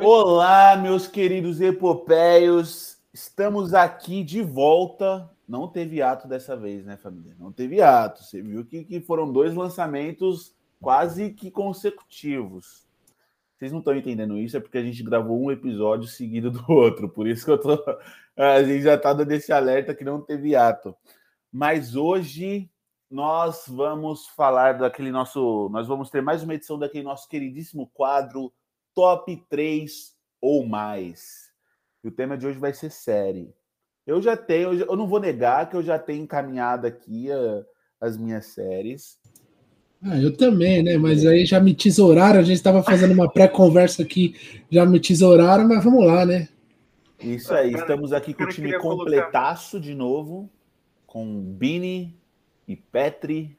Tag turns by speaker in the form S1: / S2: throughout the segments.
S1: Olá, meus queridos epopeios. Estamos aqui de volta. Não teve ato dessa vez, né, família? Não teve ato. Você viu que, que foram dois lançamentos quase que consecutivos. Vocês não estão entendendo isso, é porque a gente gravou um episódio seguido do outro. Por isso que eu tô. A gente já está dando esse alerta que não teve ato. Mas hoje nós vamos falar daquele nosso. Nós vamos ter mais uma edição daquele nosso queridíssimo quadro Top 3 ou mais. E o tema de hoje vai ser série. Eu já tenho, eu não vou negar que eu já tenho encaminhado aqui a, as minhas séries.
S2: Ah, eu também, né? Mas aí já me tesouraram, a gente estava fazendo uma pré-conversa aqui, já me tesouraram, mas vamos lá, né?
S1: Isso aí, estamos aqui com o time completaço colocar. de novo, com Bini e Petri.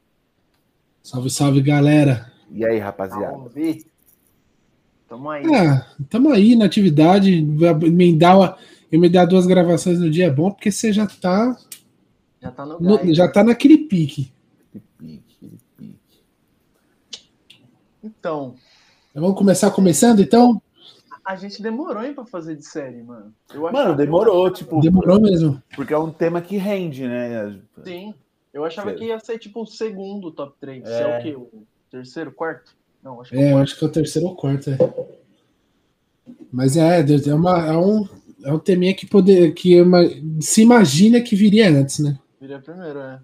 S2: Salve, salve, galera.
S1: E aí, rapaziada?
S2: Tamo aí. É, tamo aí na atividade, emendar, emendar duas gravações no dia é bom, porque você já tá.
S3: Já tá no, no
S2: Já tá naquele pique.
S3: Então.
S2: Vamos começar começando, então?
S3: A gente demorou hein, pra fazer de série, mano.
S1: mano, demorou, tipo.
S2: Demorou mesmo.
S1: Porque é um tema que rende, né?
S3: Sim. Eu achava que ia ser tipo o segundo top 3. É, é o quê? O terceiro, quarto?
S2: Não, acho que é, é eu acho que é o terceiro ou quarto, é. Mas é, é, uma, é um, é um teminha que, poder, que é uma, se imagina que viria antes, né?
S3: Viria primeiro, é.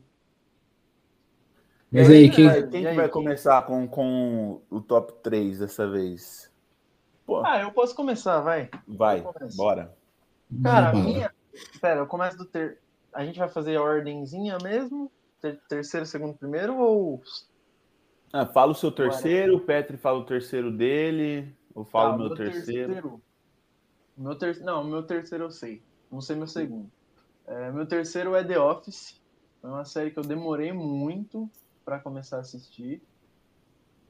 S1: Mas aí, quem, vai, quem que vai começar com, com o top 3 dessa vez?
S3: Pô. Ah, eu posso começar, vai.
S1: Vai, bora.
S3: Cara, a minha. Pera, eu começo do ter. A gente vai fazer a ordemzinha mesmo? Ter... Terceiro, segundo, primeiro ou.
S1: Ah, fala o seu terceiro, o Petri fala o terceiro dele, ou fala tá, o meu, meu terceiro. terceiro.
S3: Meu ter... Não, meu terceiro eu sei. Não sei meu segundo. É, meu terceiro é The Office. É uma série que eu demorei muito para começar a assistir.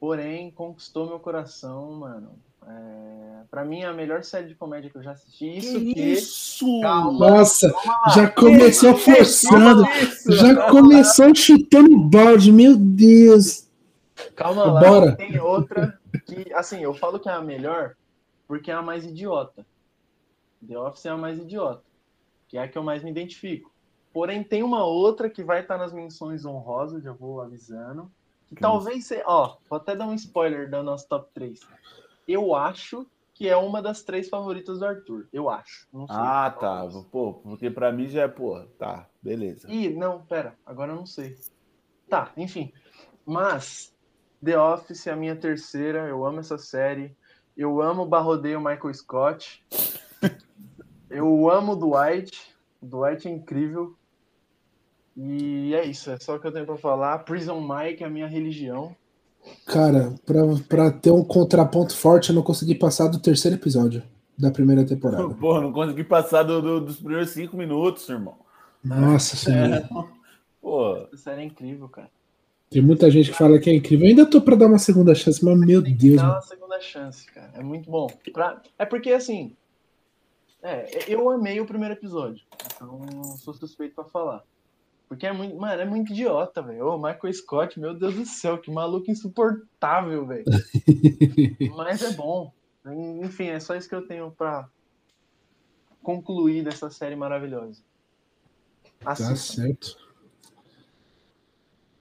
S3: Porém, conquistou meu coração, mano. É, para mim, é a melhor série de comédia que eu já assisti. Isso que. que...
S2: Isso! Calma, Nossa, calma já começou que forçando. Já começou chutando balde, meu Deus.
S3: Calma lá, Bora. tem outra que, assim, eu falo que é a melhor porque é a mais idiota. The Office é a mais idiota, que é a que eu mais me identifico. Porém, tem uma outra que vai estar nas menções honrosas, já vou avisando. Que, talvez seja. Ó, vou até dar um spoiler da nossa top 3. Eu acho que é uma das três favoritas do Arthur. Eu acho.
S1: ah, tá. Pô, porque pra mim já é, pô, tá, beleza.
S3: Ih, não, pera, agora eu não sei. Tá, enfim. Mas, The Office é a minha terceira. Eu amo essa série. Eu amo o Barrodeio Michael Scott. eu amo o Dwight. O Dwight é incrível. E é isso, é só o que eu tenho para falar. Prison Mike é a minha religião.
S2: Cara, pra, pra ter um contraponto forte, eu não consegui passar do terceiro episódio da primeira temporada.
S1: Porra, não consegui passar do, do, dos primeiros cinco minutos, irmão.
S2: Nossa senhora.
S3: É, pô. Essa série é incrível, cara.
S2: Tem muita gente que fala que é incrível. Eu ainda tô pra dar uma segunda chance, mas meu Tem Deus. Dar
S3: uma segunda chance, cara. É muito bom. Pra... É porque assim. É, eu amei o primeiro episódio. Então sou suspeito pra falar. Porque é muito, mano, é muito idiota, velho. O Michael Scott, meu Deus do céu, que maluco insuportável, velho. Mas é bom. Enfim, é só isso que eu tenho pra concluir dessa série maravilhosa.
S2: Assista. Tá certo.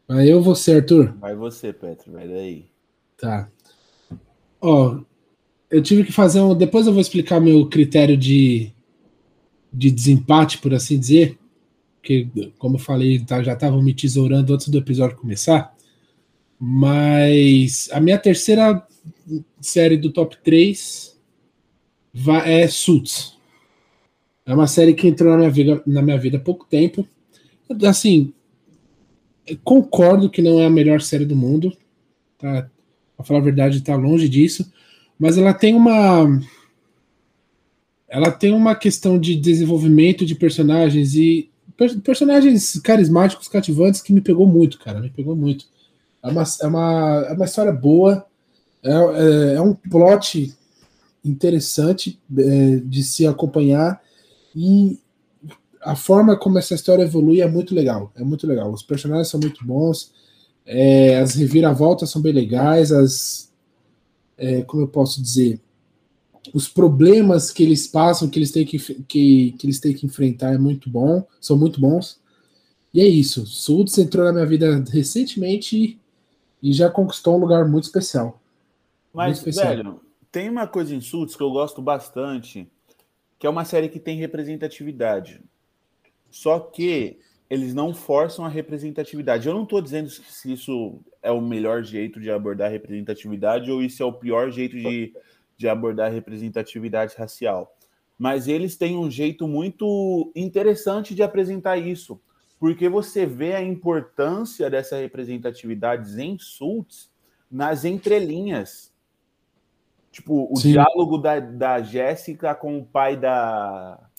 S2: Vai eu você, Arthur?
S1: Vai você, Petro, vai daí.
S2: Tá. Ó, eu tive que fazer um. Depois eu vou explicar meu critério de, de desempate, por assim dizer porque, como eu falei, tá, já estavam me tesourando antes do episódio começar. Mas a minha terceira série do top 3 é Suits. É uma série que entrou na minha vida, na minha vida há pouco tempo. Assim, concordo que não é a melhor série do mundo. Tá? Pra falar a verdade, está longe disso. Mas ela tem uma. Ela tem uma questão de desenvolvimento de personagens e personagens carismáticos, cativantes, que me pegou muito, cara. Me pegou muito. É uma, é uma, é uma história boa, é, é, é um plot interessante é, de se acompanhar e a forma como essa história evolui é muito legal. É muito legal. Os personagens são muito bons, é, as reviravoltas são bem legais, as. É, como eu posso dizer? os problemas que eles passam, que eles têm que, que, que eles têm que enfrentar é muito bom, são muito bons. E é isso. Suits entrou na minha vida recentemente e já conquistou um lugar muito especial.
S1: Mas, muito especial. velho, tem uma coisa em Suits que eu gosto bastante, que é uma série que tem representatividade. Só que eles não forçam a representatividade. Eu não estou dizendo se isso é o melhor jeito de abordar representatividade ou isso é o pior jeito de, de abordar representatividade racial. Mas eles têm um jeito muito interessante de apresentar isso porque você vê a importância dessa representatividade em Sults nas entrelinhas. Tipo, o Sim. diálogo da, da Jéssica com o pai da,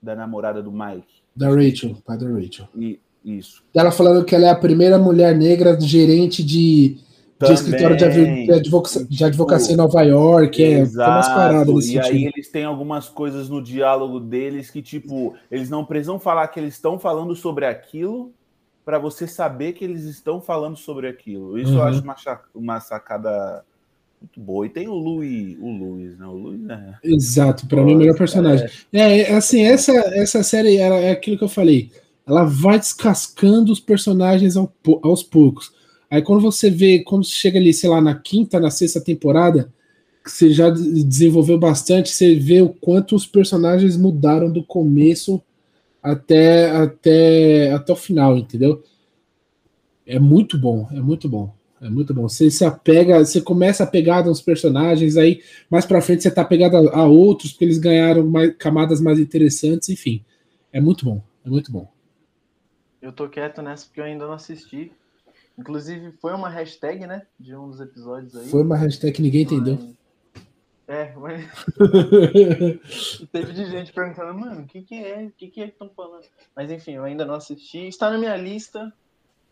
S1: da namorada do Mike.
S2: Da Rachel, pai da Rachel.
S1: E, isso.
S2: Ela falando que ela é a primeira mulher negra gerente de de escritório de, advocacia, de advocacia em Nova York, é
S1: E sentido. aí eles têm algumas coisas no diálogo deles que, tipo, eles não precisam falar que eles estão falando sobre aquilo para você saber que eles estão falando sobre aquilo. Isso uhum. eu acho uma, uma sacada muito boa. E tem o Louis, o Louis, né? O Louis é...
S2: Exato, para mim o melhor personagem. É, é, é assim, essa, essa série é aquilo que eu falei. Ela vai descascando os personagens ao, aos poucos. Aí quando você vê, quando chega ali, sei lá, na quinta, na sexta temporada, que você já desenvolveu bastante, você vê o quanto os personagens mudaram do começo até, até, até o final, entendeu? É muito bom, é muito bom. É muito bom. Você se apega, você começa a pegar uns personagens, aí mais pra frente você tá pegado a, a outros, porque eles ganharam mais, camadas mais interessantes, enfim. É muito bom, é muito bom.
S3: Eu tô quieto nessa porque eu ainda não assisti. Inclusive, foi uma hashtag, né? De um dos episódios aí.
S2: Foi uma hashtag que ninguém entendeu.
S3: É, mas. Teve de gente perguntando, mano, o que, que é? O que, que é que estão falando? Mas enfim, eu ainda não assisti. Está na minha lista.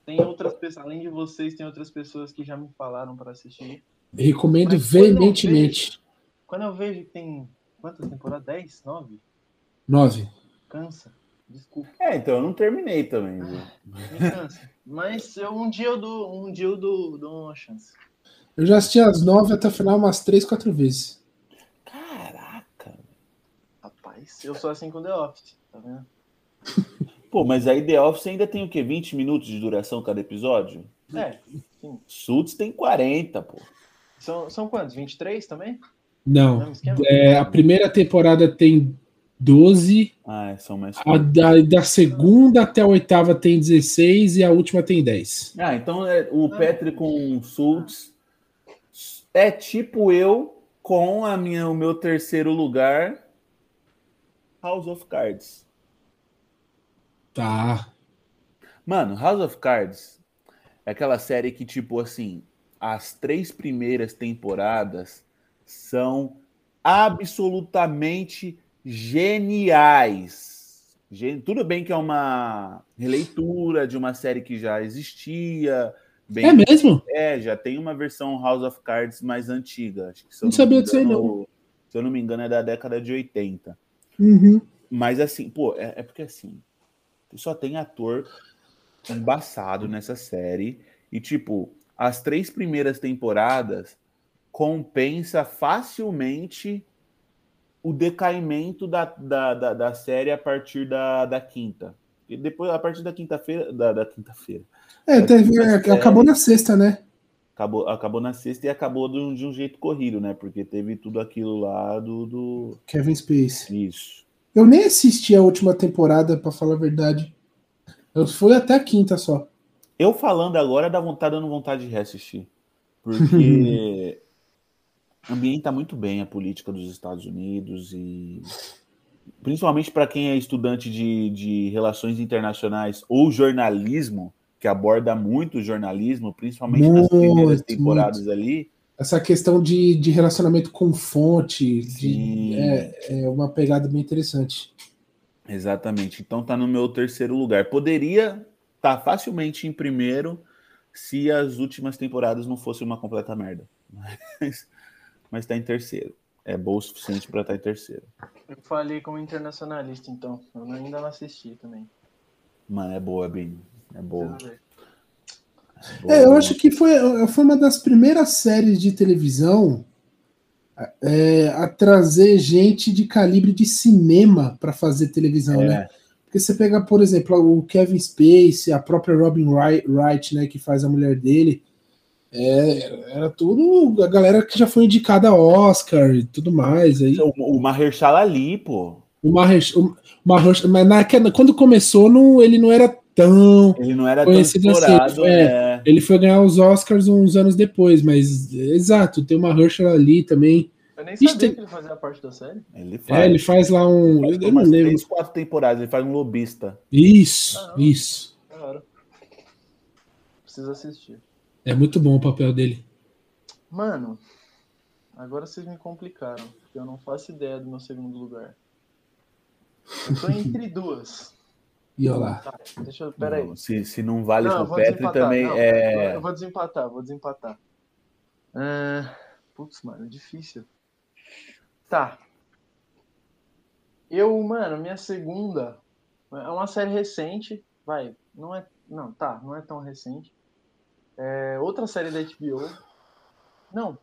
S3: Tem outras pessoas, além de vocês, tem outras pessoas que já me falaram para assistir.
S2: Recomendo mas veementemente.
S3: Quando eu, vejo, quando eu vejo que tem. Quantas temporadas? 10? 9?
S2: 9.
S3: Cansa. Desculpa.
S1: É, então eu não terminei também.
S3: Ah, Mas eu, um dia eu dou, um dia eu dou, dou uma chance.
S2: Eu já assisti as nove até o final umas três, quatro vezes.
S1: Caraca.
S3: Rapaz, eu sou assim com The Office, tá vendo?
S1: Pô, mas aí The Office ainda tem o quê? 20 minutos de duração cada episódio?
S3: É, sim.
S1: Suits tem 40, pô.
S3: São, são quantos? 23 também?
S2: Não. É, a primeira temporada tem 12.
S1: Ah, é, são mais.
S2: A da, da, segunda até a oitava tem 16 e a última tem 10.
S1: Ah, então é, o Petri com Sults é tipo eu com a minha, o meu terceiro lugar, House of Cards.
S2: Tá.
S1: Mano, House of Cards é aquela série que, tipo assim, as três primeiras temporadas são absolutamente geniais. Tudo bem que é uma releitura de uma série que já existia. Bem,
S2: é mesmo?
S1: É, já tem uma versão House of Cards mais antiga. Acho que,
S2: não, não sabia disso aí, não.
S1: Se eu não me engano, é da década de 80.
S2: Uhum.
S1: Mas assim, pô, é, é porque assim, só tem ator embaçado nessa série. E, tipo, as três primeiras temporadas compensa facilmente o decaimento da, da, da, da, série a partir da, da quinta. E depois, a partir da quinta-feira. Da, da quinta-feira.
S2: É, teve, é, acabou na sexta, né?
S1: Acabou, acabou na sexta e acabou de um, de um jeito corrido, né? Porque teve tudo aquilo lá do, do.
S2: Kevin Space.
S1: Isso.
S2: Eu nem assisti a última temporada, para falar a verdade. Eu fui até a quinta só.
S1: Eu falando agora dá vontade, dando vontade de reassistir. Porque ambienta muito bem a política dos Estados Unidos e principalmente para quem é estudante de, de relações internacionais ou jornalismo, que aborda muito o jornalismo, principalmente muito, nas primeiras temporadas muito. ali.
S2: Essa questão de, de relacionamento com fonte de, é, é uma pegada bem interessante.
S1: Exatamente. Então tá no meu terceiro lugar. Poderia estar tá facilmente em primeiro se as últimas temporadas não fossem uma completa merda. Mas mas está em terceiro. É bom o suficiente para estar tá em terceiro.
S3: Eu falei como internacionalista, então. Eu ainda não assisti também.
S1: Mano, é boa, Bim. É boa.
S2: É, eu acho que foi, foi uma das primeiras séries de televisão é, a trazer gente de calibre de cinema para fazer televisão,
S1: É.
S2: né? Porque você pega, por exemplo, o Kevin Spacey, a própria Robin Wright, né, que faz a mulher dele, é, era tudo a galera que já foi indicada a Oscar e tudo mais. Aí,
S1: O, o Mahershala Ali, pô.
S2: o Mahesh, o Mahesh, mas naquela- quando começou, não, ele não era tão.
S1: Ele não era tão
S2: assim,
S1: explorado,
S2: é. Ele foi ganhar os Oscars uns anos depois, mas exato, tem uma Mahershala ali também.
S3: Eu nem sabia
S2: tem-
S3: que ele fazia parte da série.
S1: Ele faz.
S2: É, ele faz lá um.
S1: Faz
S2: Eu não lembro.
S1: três, quatro temporadas. Ele faz um lobista.
S2: Isso,
S3: Ah.
S2: isso.
S3: Claro. Preciso assistir.
S2: É muito bom o papel dele.
S3: Mano, agora vocês me complicaram. Porque eu não faço ideia do meu segundo lugar. Eu tô entre duas.
S2: E olha lá.
S3: Tá, deixa eu. Pera aí.
S1: Não, se, se não vale
S3: Não, eu
S1: o
S3: vou
S1: Petri
S3: desempatar.
S1: também
S3: Não,
S1: é.
S3: Eu vou desempatar, vou desempatar. Ah, putz, mano, difícil. Tá. Eu, mano, minha segunda é uma série recente. Vai, não é. Não, tá, não é tão recente. É outra série da HBO. Não,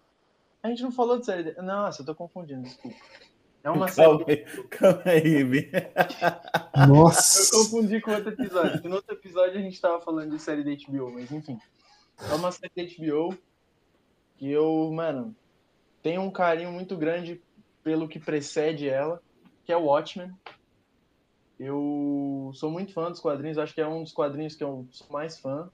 S3: a gente não falou de série. Da... Nossa, eu tô confundindo, desculpa. É uma
S1: Calma
S3: série.
S1: aí, calma aí.
S3: Eu
S2: Nossa.
S3: confundi com outro episódio. No outro episódio a gente tava falando de série da HBO, mas enfim. É uma série da HBO que eu, mano, tenho um carinho muito grande pelo que precede ela, que é o Watchmen. Eu sou muito fã dos quadrinhos, acho que é um dos quadrinhos que eu sou mais fã.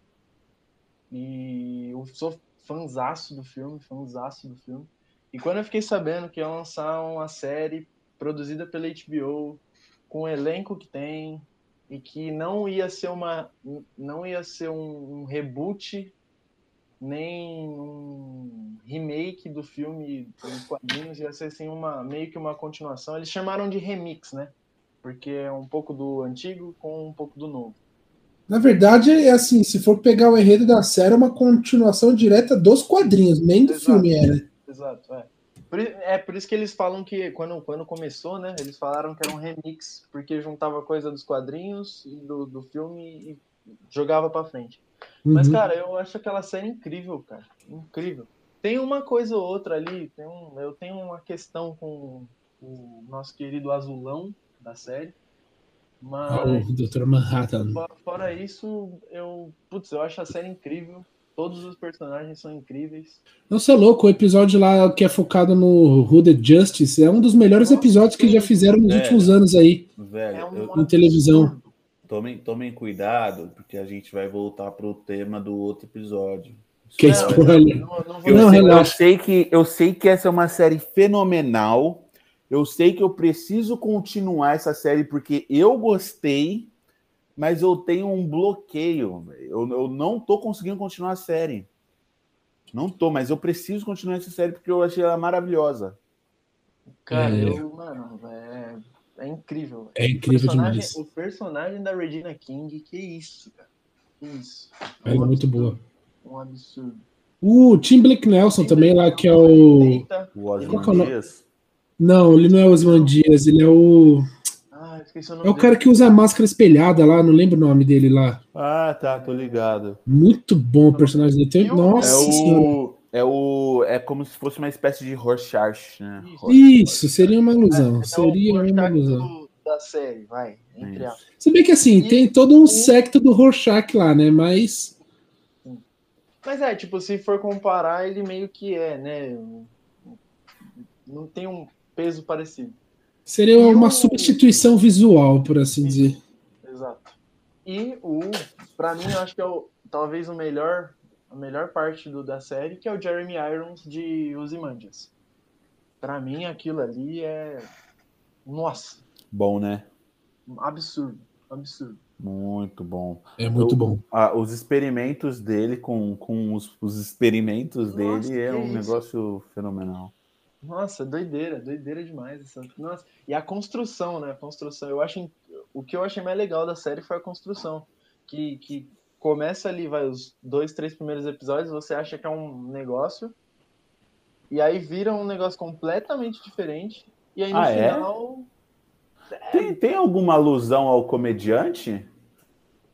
S3: E eu sou fãzaço do filme, fãzaço do filme. E quando eu fiquei sabendo que ia lançar uma série produzida pela HBO, com o elenco que tem, e que não ia ser uma não ia ser um, um reboot nem um remake do filme dos quadrinhos ia ser assim uma meio que uma continuação eles chamaram de remix né porque é um pouco do antigo com um pouco do novo
S2: Na verdade, é assim, se for pegar o enredo da série, é uma continuação direta dos quadrinhos, nem do
S3: Exato.
S2: filme era.
S3: Exato é por, é por isso que eles falam que quando quando começou né eles falaram que era um remix porque juntava coisa dos quadrinhos e do, do filme e jogava pra frente Mas,
S2: Uhum.
S3: cara, eu acho aquela série incrível, cara. Incrível. Tem uma coisa ou outra ali, tem um, eu tenho uma questão com o nosso querido azulão da série.
S2: Ah,
S3: Mas,
S2: o Dr. Manhattan.
S3: fo- fora isso, eu. Putz, eu acho a série incrível. Todos os personagens são incríveis.
S2: Não, você é louco, o episódio lá que é focado no Hooded Justice é um dos melhores
S3: Nossa,
S2: episódios que já fizeram nos
S1: É.
S2: últimos anos aí.
S1: Velho,
S3: É um
S1: eu-
S2: em televisão.
S1: tomem, tomem cuidado, porque a gente vai voltar pro tema do outro episódio.
S2: Que é
S3: Não,
S2: spoiler.
S3: Não, não
S2: Não,
S1: sei, eu sei que eu sei que essa é uma série fenomenal. Eu sei que eu preciso continuar essa série porque eu gostei, mas eu tenho um bloqueio. velho. Eu, eu não tô conseguindo continuar a série. Não tô, mas eu preciso continuar essa série porque eu achei ela maravilhosa.
S3: Cara,
S2: É.
S3: eu, mano, é, é incrível.
S2: É incrível
S3: personagem,
S2: demais.
S3: O personagem da Regina King, que isso, cara. Que isso.
S2: É
S3: Um
S2: muito boa.
S3: Um absurdo.
S2: O Tim Blake Nelson também lá, que é o.
S3: Eita.
S1: O
S2: é o
S1: Osman
S2: nome?
S1: Dias.
S2: Não, ele não é o Osman Dias, ele é o.
S3: Esqueci o nome
S2: É o
S3: dele.
S2: cara que usa a máscara espelhada lá, não lembro o nome dele lá.
S1: Ah, tá, tô ligado.
S2: Muito bom o personagem dele. Tem-
S3: E
S2: Nossa
S1: É
S2: senhora.
S1: o, é o. É como se fosse uma espécie de Rorschach, né?
S3: Isso.
S2: Seria uma ilusão.
S3: É o
S2: Seria uma
S3: Rorschach
S2: ilusão.
S3: da série, vai. Entre.
S2: Se bem que assim,
S3: E
S2: tem todo um
S3: o-
S2: secto do Rorschach lá, né? Mas.
S3: Mas é, tipo, se for comparar, ele meio que é, né? Não tem um peso parecido.
S2: Seria uma
S3: o-
S2: substituição visual, por assim dizer.
S3: Exato. E o, pra mim, eu acho que é o, talvez o melhor, a melhor parte do, da série, que é o Jeremy Irons de Ozymandias. Pra mim, aquilo ali é. Nossa,
S1: Bom, né?
S3: absurdo. Absurdo.
S1: Muito bom.
S2: É muito
S1: Eu-
S2: bom.
S1: Ah, os experimentos dele com, com os, os experimentos
S3: Nossa,
S1: dele é um
S3: isso.
S1: negócio fenomenal.
S3: Nossa, doideira, doideira demais. Essa... Nossa. E a construção, né? A construção. Eu acho. O que eu achei mais legal da série foi a construção. Que, que começa ali, vai, os dois, três primeiros episódios, você acha que é um negócio. E aí vira um negócio completamente diferente. E aí no
S1: Ah, é?
S3: final.
S1: Tem, tem alguma alusão ao comediante?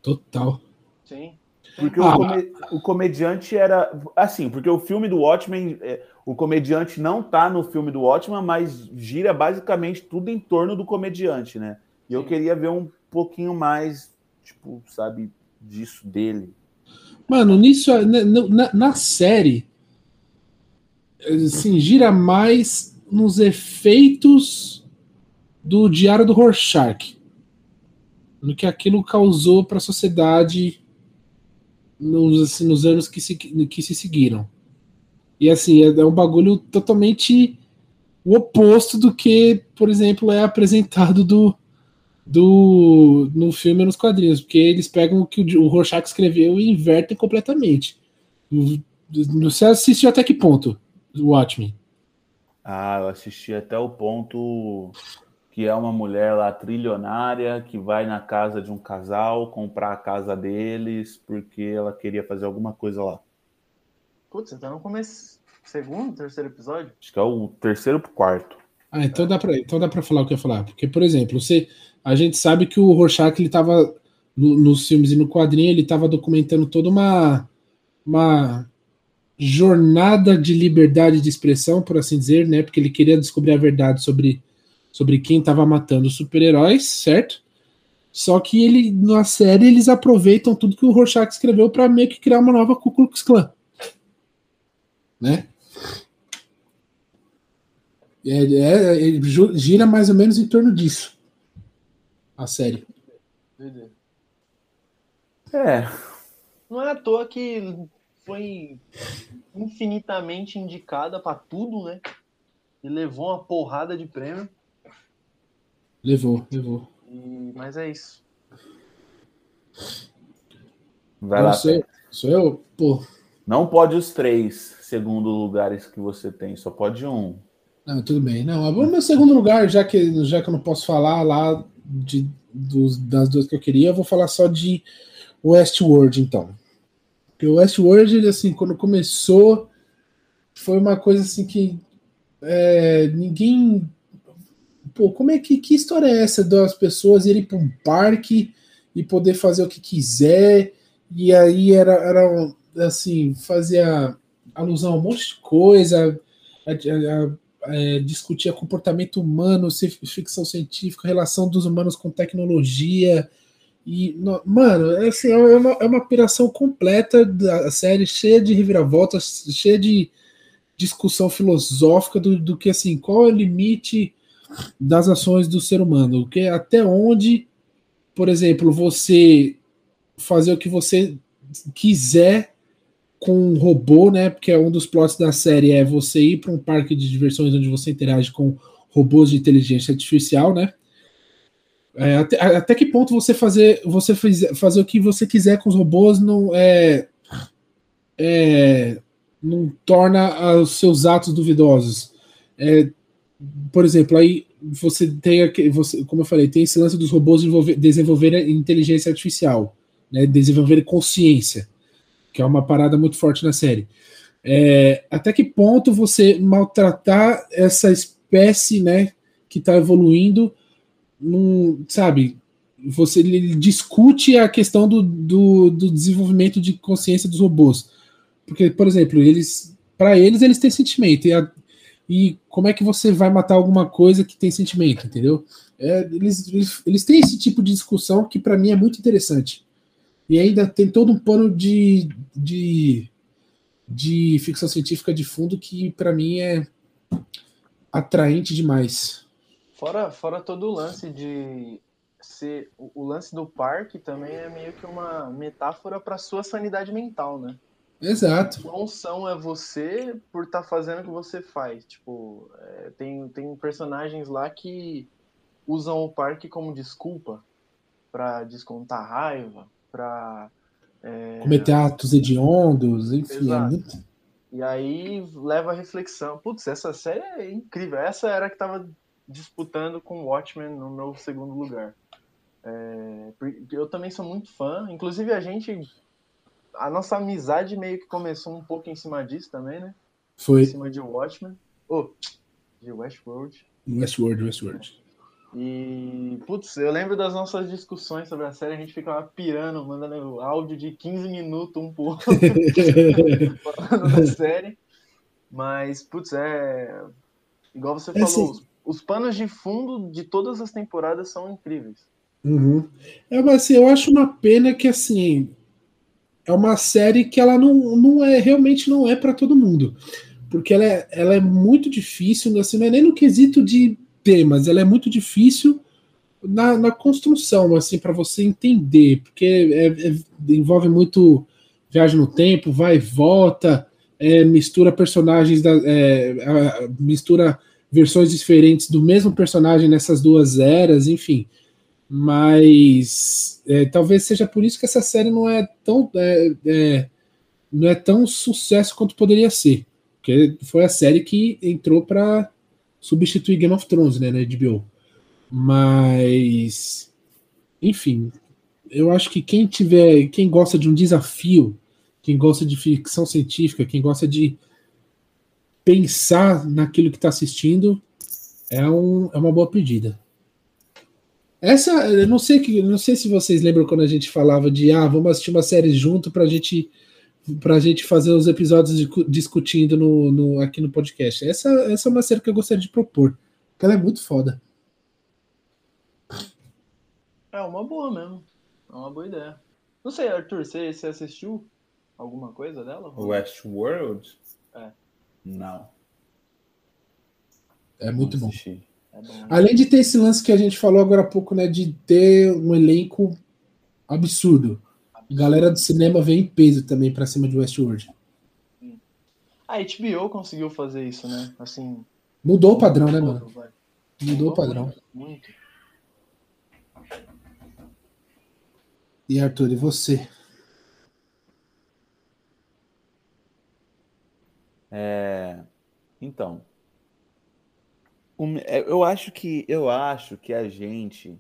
S2: Total.
S3: Sim.
S1: Porque ah. o, come, o, comediante era. Assim, porque o filme do Watchmen, é, o comediante não tá no filme do Watchmen, mas gira basicamente tudo em torno do comediante, né? E eu queria ver um pouquinho mais, tipo, sabe, disso dele.
S2: Mano, nisso, na, na série, assim, gira mais nos efeitos do Diário do Rorschach, no que aquilo causou para a sociedade nos, assim, nos anos que se, que se seguiram. E assim, é, é um bagulho totalmente o oposto do que, por exemplo, é apresentado do, do no filme nos quadrinhos, porque eles pegam o que o, o Rorschach escreveu e invertem completamente. Você assistiu até que ponto o Watchmen?
S1: Ah, eu assisti até o ponto que é uma mulher lá trilionária que vai na casa de um casal comprar a casa deles porque ela queria fazer alguma coisa lá.
S3: Putz, então no começo. Segundo, terceiro episódio?
S1: Acho que é o terceiro pro quarto.
S2: Ah, então dá pra, então dá pra falar o que eu ia falar. Porque, por exemplo, você, a gente sabe que o Rorschach ele tava no, nos filmes e no quadrinho, ele tava documentando toda uma, uma jornada de liberdade de expressão, por assim dizer, né? Porque ele queria descobrir a verdade sobre sobre quem estava matando super-heróis, certo? Só que ele na série eles aproveitam tudo que o Rorschach escreveu para meio que criar uma nova Ku Klux Klan, né? É, é, é, gira mais ou menos em torno disso a série.
S3: É. Não é à toa que foi infinitamente indicada para tudo, né? E levou uma porrada de prêmio.
S2: Levou, levou.
S3: E... Mas é isso.
S1: Vai lá.
S2: Sou, sou eu? Pô.
S1: Não pode os três segundo lugares que você tem, só pode um.
S2: Não, tudo bem. Não, vou meu segundo lugar, já que, já que eu não posso falar lá de, dos, das duas que eu queria, eu vou falar só de Westworld, então. Porque o Westworld, assim, quando começou, foi uma coisa assim que é, ninguém pô, como é que, que história é essa das pessoas irem para um parque e poder fazer o que quiser? E aí era, era assim, fazia alusão a um monte de coisa, a, a, a, é, discutia comportamento humano, ficção científica, relação dos humanos com tecnologia. E, no, mano, é, assim, é, uma, é uma piração completa da série, cheia de reviravoltas, cheia de discussão filosófica do, do que assim, qual é o limite das ações do ser humano. Que até onde, por exemplo, você fazer o que você quiser com um robô, né? Porque é um dos plots da série é você ir para um parque de diversões onde você interage com robôs de inteligência artificial, né? É, até, até, que ponto você fazer você fazer o que você quiser com os robôs não é, é não torna os seus atos duvidosos. É, por exemplo, aí você tem, você, como eu falei, tem esse lance dos robôs desenvolver, desenvolver inteligência artificial, né, desenvolver consciência, que é uma parada muito forte na série. É, até que ponto você maltratar essa espécie, né, que está evoluindo, num, sabe? Você ele discute a questão do, do, do desenvolvimento de consciência dos robôs, porque, por exemplo, eles, para eles, eles têm sentimento e a, e como é que você vai matar alguma coisa que tem sentimento, entendeu? É, eles, eles, eles, têm esse tipo de discussão que para mim é muito interessante. E ainda tem todo um pano de, de, de ficção científica de fundo que para mim é atraente demais.
S3: Fora, fora todo o lance de ser. O, lance do parque também é meio que uma metáfora para sua sanidade mental, né?
S2: Exato.
S3: Quão são é você por estar tá fazendo o que você faz. Tipo, é, tem, tem personagens lá que usam o parque como desculpa para descontar raiva, para
S2: é... cometer atos hediondos, enfim. É
S3: e aí leva a reflexão. Putz, essa série é incrível. Essa era que estava disputando com Watchmen no meu segundo lugar. É, eu também sou muito fã. Inclusive, a gente a nossa amizade meio que começou um pouco em cima disso também, né?
S2: Foi. Em
S3: cima de Watchmen. Oh, de Westworld.
S2: Westworld, Westworld.
S3: E, putz, eu lembro das nossas discussões sobre a série, a gente ficava pirando, mandando áudio de 15 minutos um pouco falando da série. Mas, putz, é. Igual você é falou, os, os, panos de fundo de todas as temporadas são incríveis.
S2: Uhum. É, mas assim, eu acho uma pena que assim. É uma série que ela não, não é realmente não é para todo mundo. Porque ela é, ela é muito difícil, assim, não é nem no quesito de temas, ela é muito difícil na, na construção, assim, para você entender, porque é, é, envolve muito viagem no tempo, vai e volta, é, mistura personagens, da, é, mistura versões diferentes do mesmo personagem nessas duas eras, enfim. Mas é, talvez seja por isso que essa série não é tão é, não é tão sucesso quanto poderia ser, porque foi a série que entrou para substituir Game of Thrones, né, na HBO. Mas, enfim, eu acho que quem tiver, quem gosta de um desafio, quem gosta de ficção científica, quem gosta de pensar naquilo que está assistindo, é, um, é uma boa pedida. Essa, eu não sei que, não sei se vocês lembram quando a gente falava de ah, vamos assistir uma série junto para a gente para a gente fazer os episódios discutindo no, no, aqui no podcast. Essa, essa é uma série que eu gostaria de propor, porque ela é muito foda.
S3: É uma boa mesmo. É uma boa ideia. Não sei, Arthur, você, você assistiu alguma coisa dela?
S1: Westworld?
S3: É.
S1: Não.
S2: É muito bom. É bom. Além de ter esse lance que a gente falou agora há pouco, né, de ter um elenco absurdo. Galera do cinema vem em peso também para cima de Westworld.
S3: A HBO conseguiu fazer isso, né? Assim.
S2: Mudou o padrão, né, mano? Mudou, Mudou o padrão. Muito. E Arthur, e você?
S1: É, então, é, eu acho que eu acho que a gente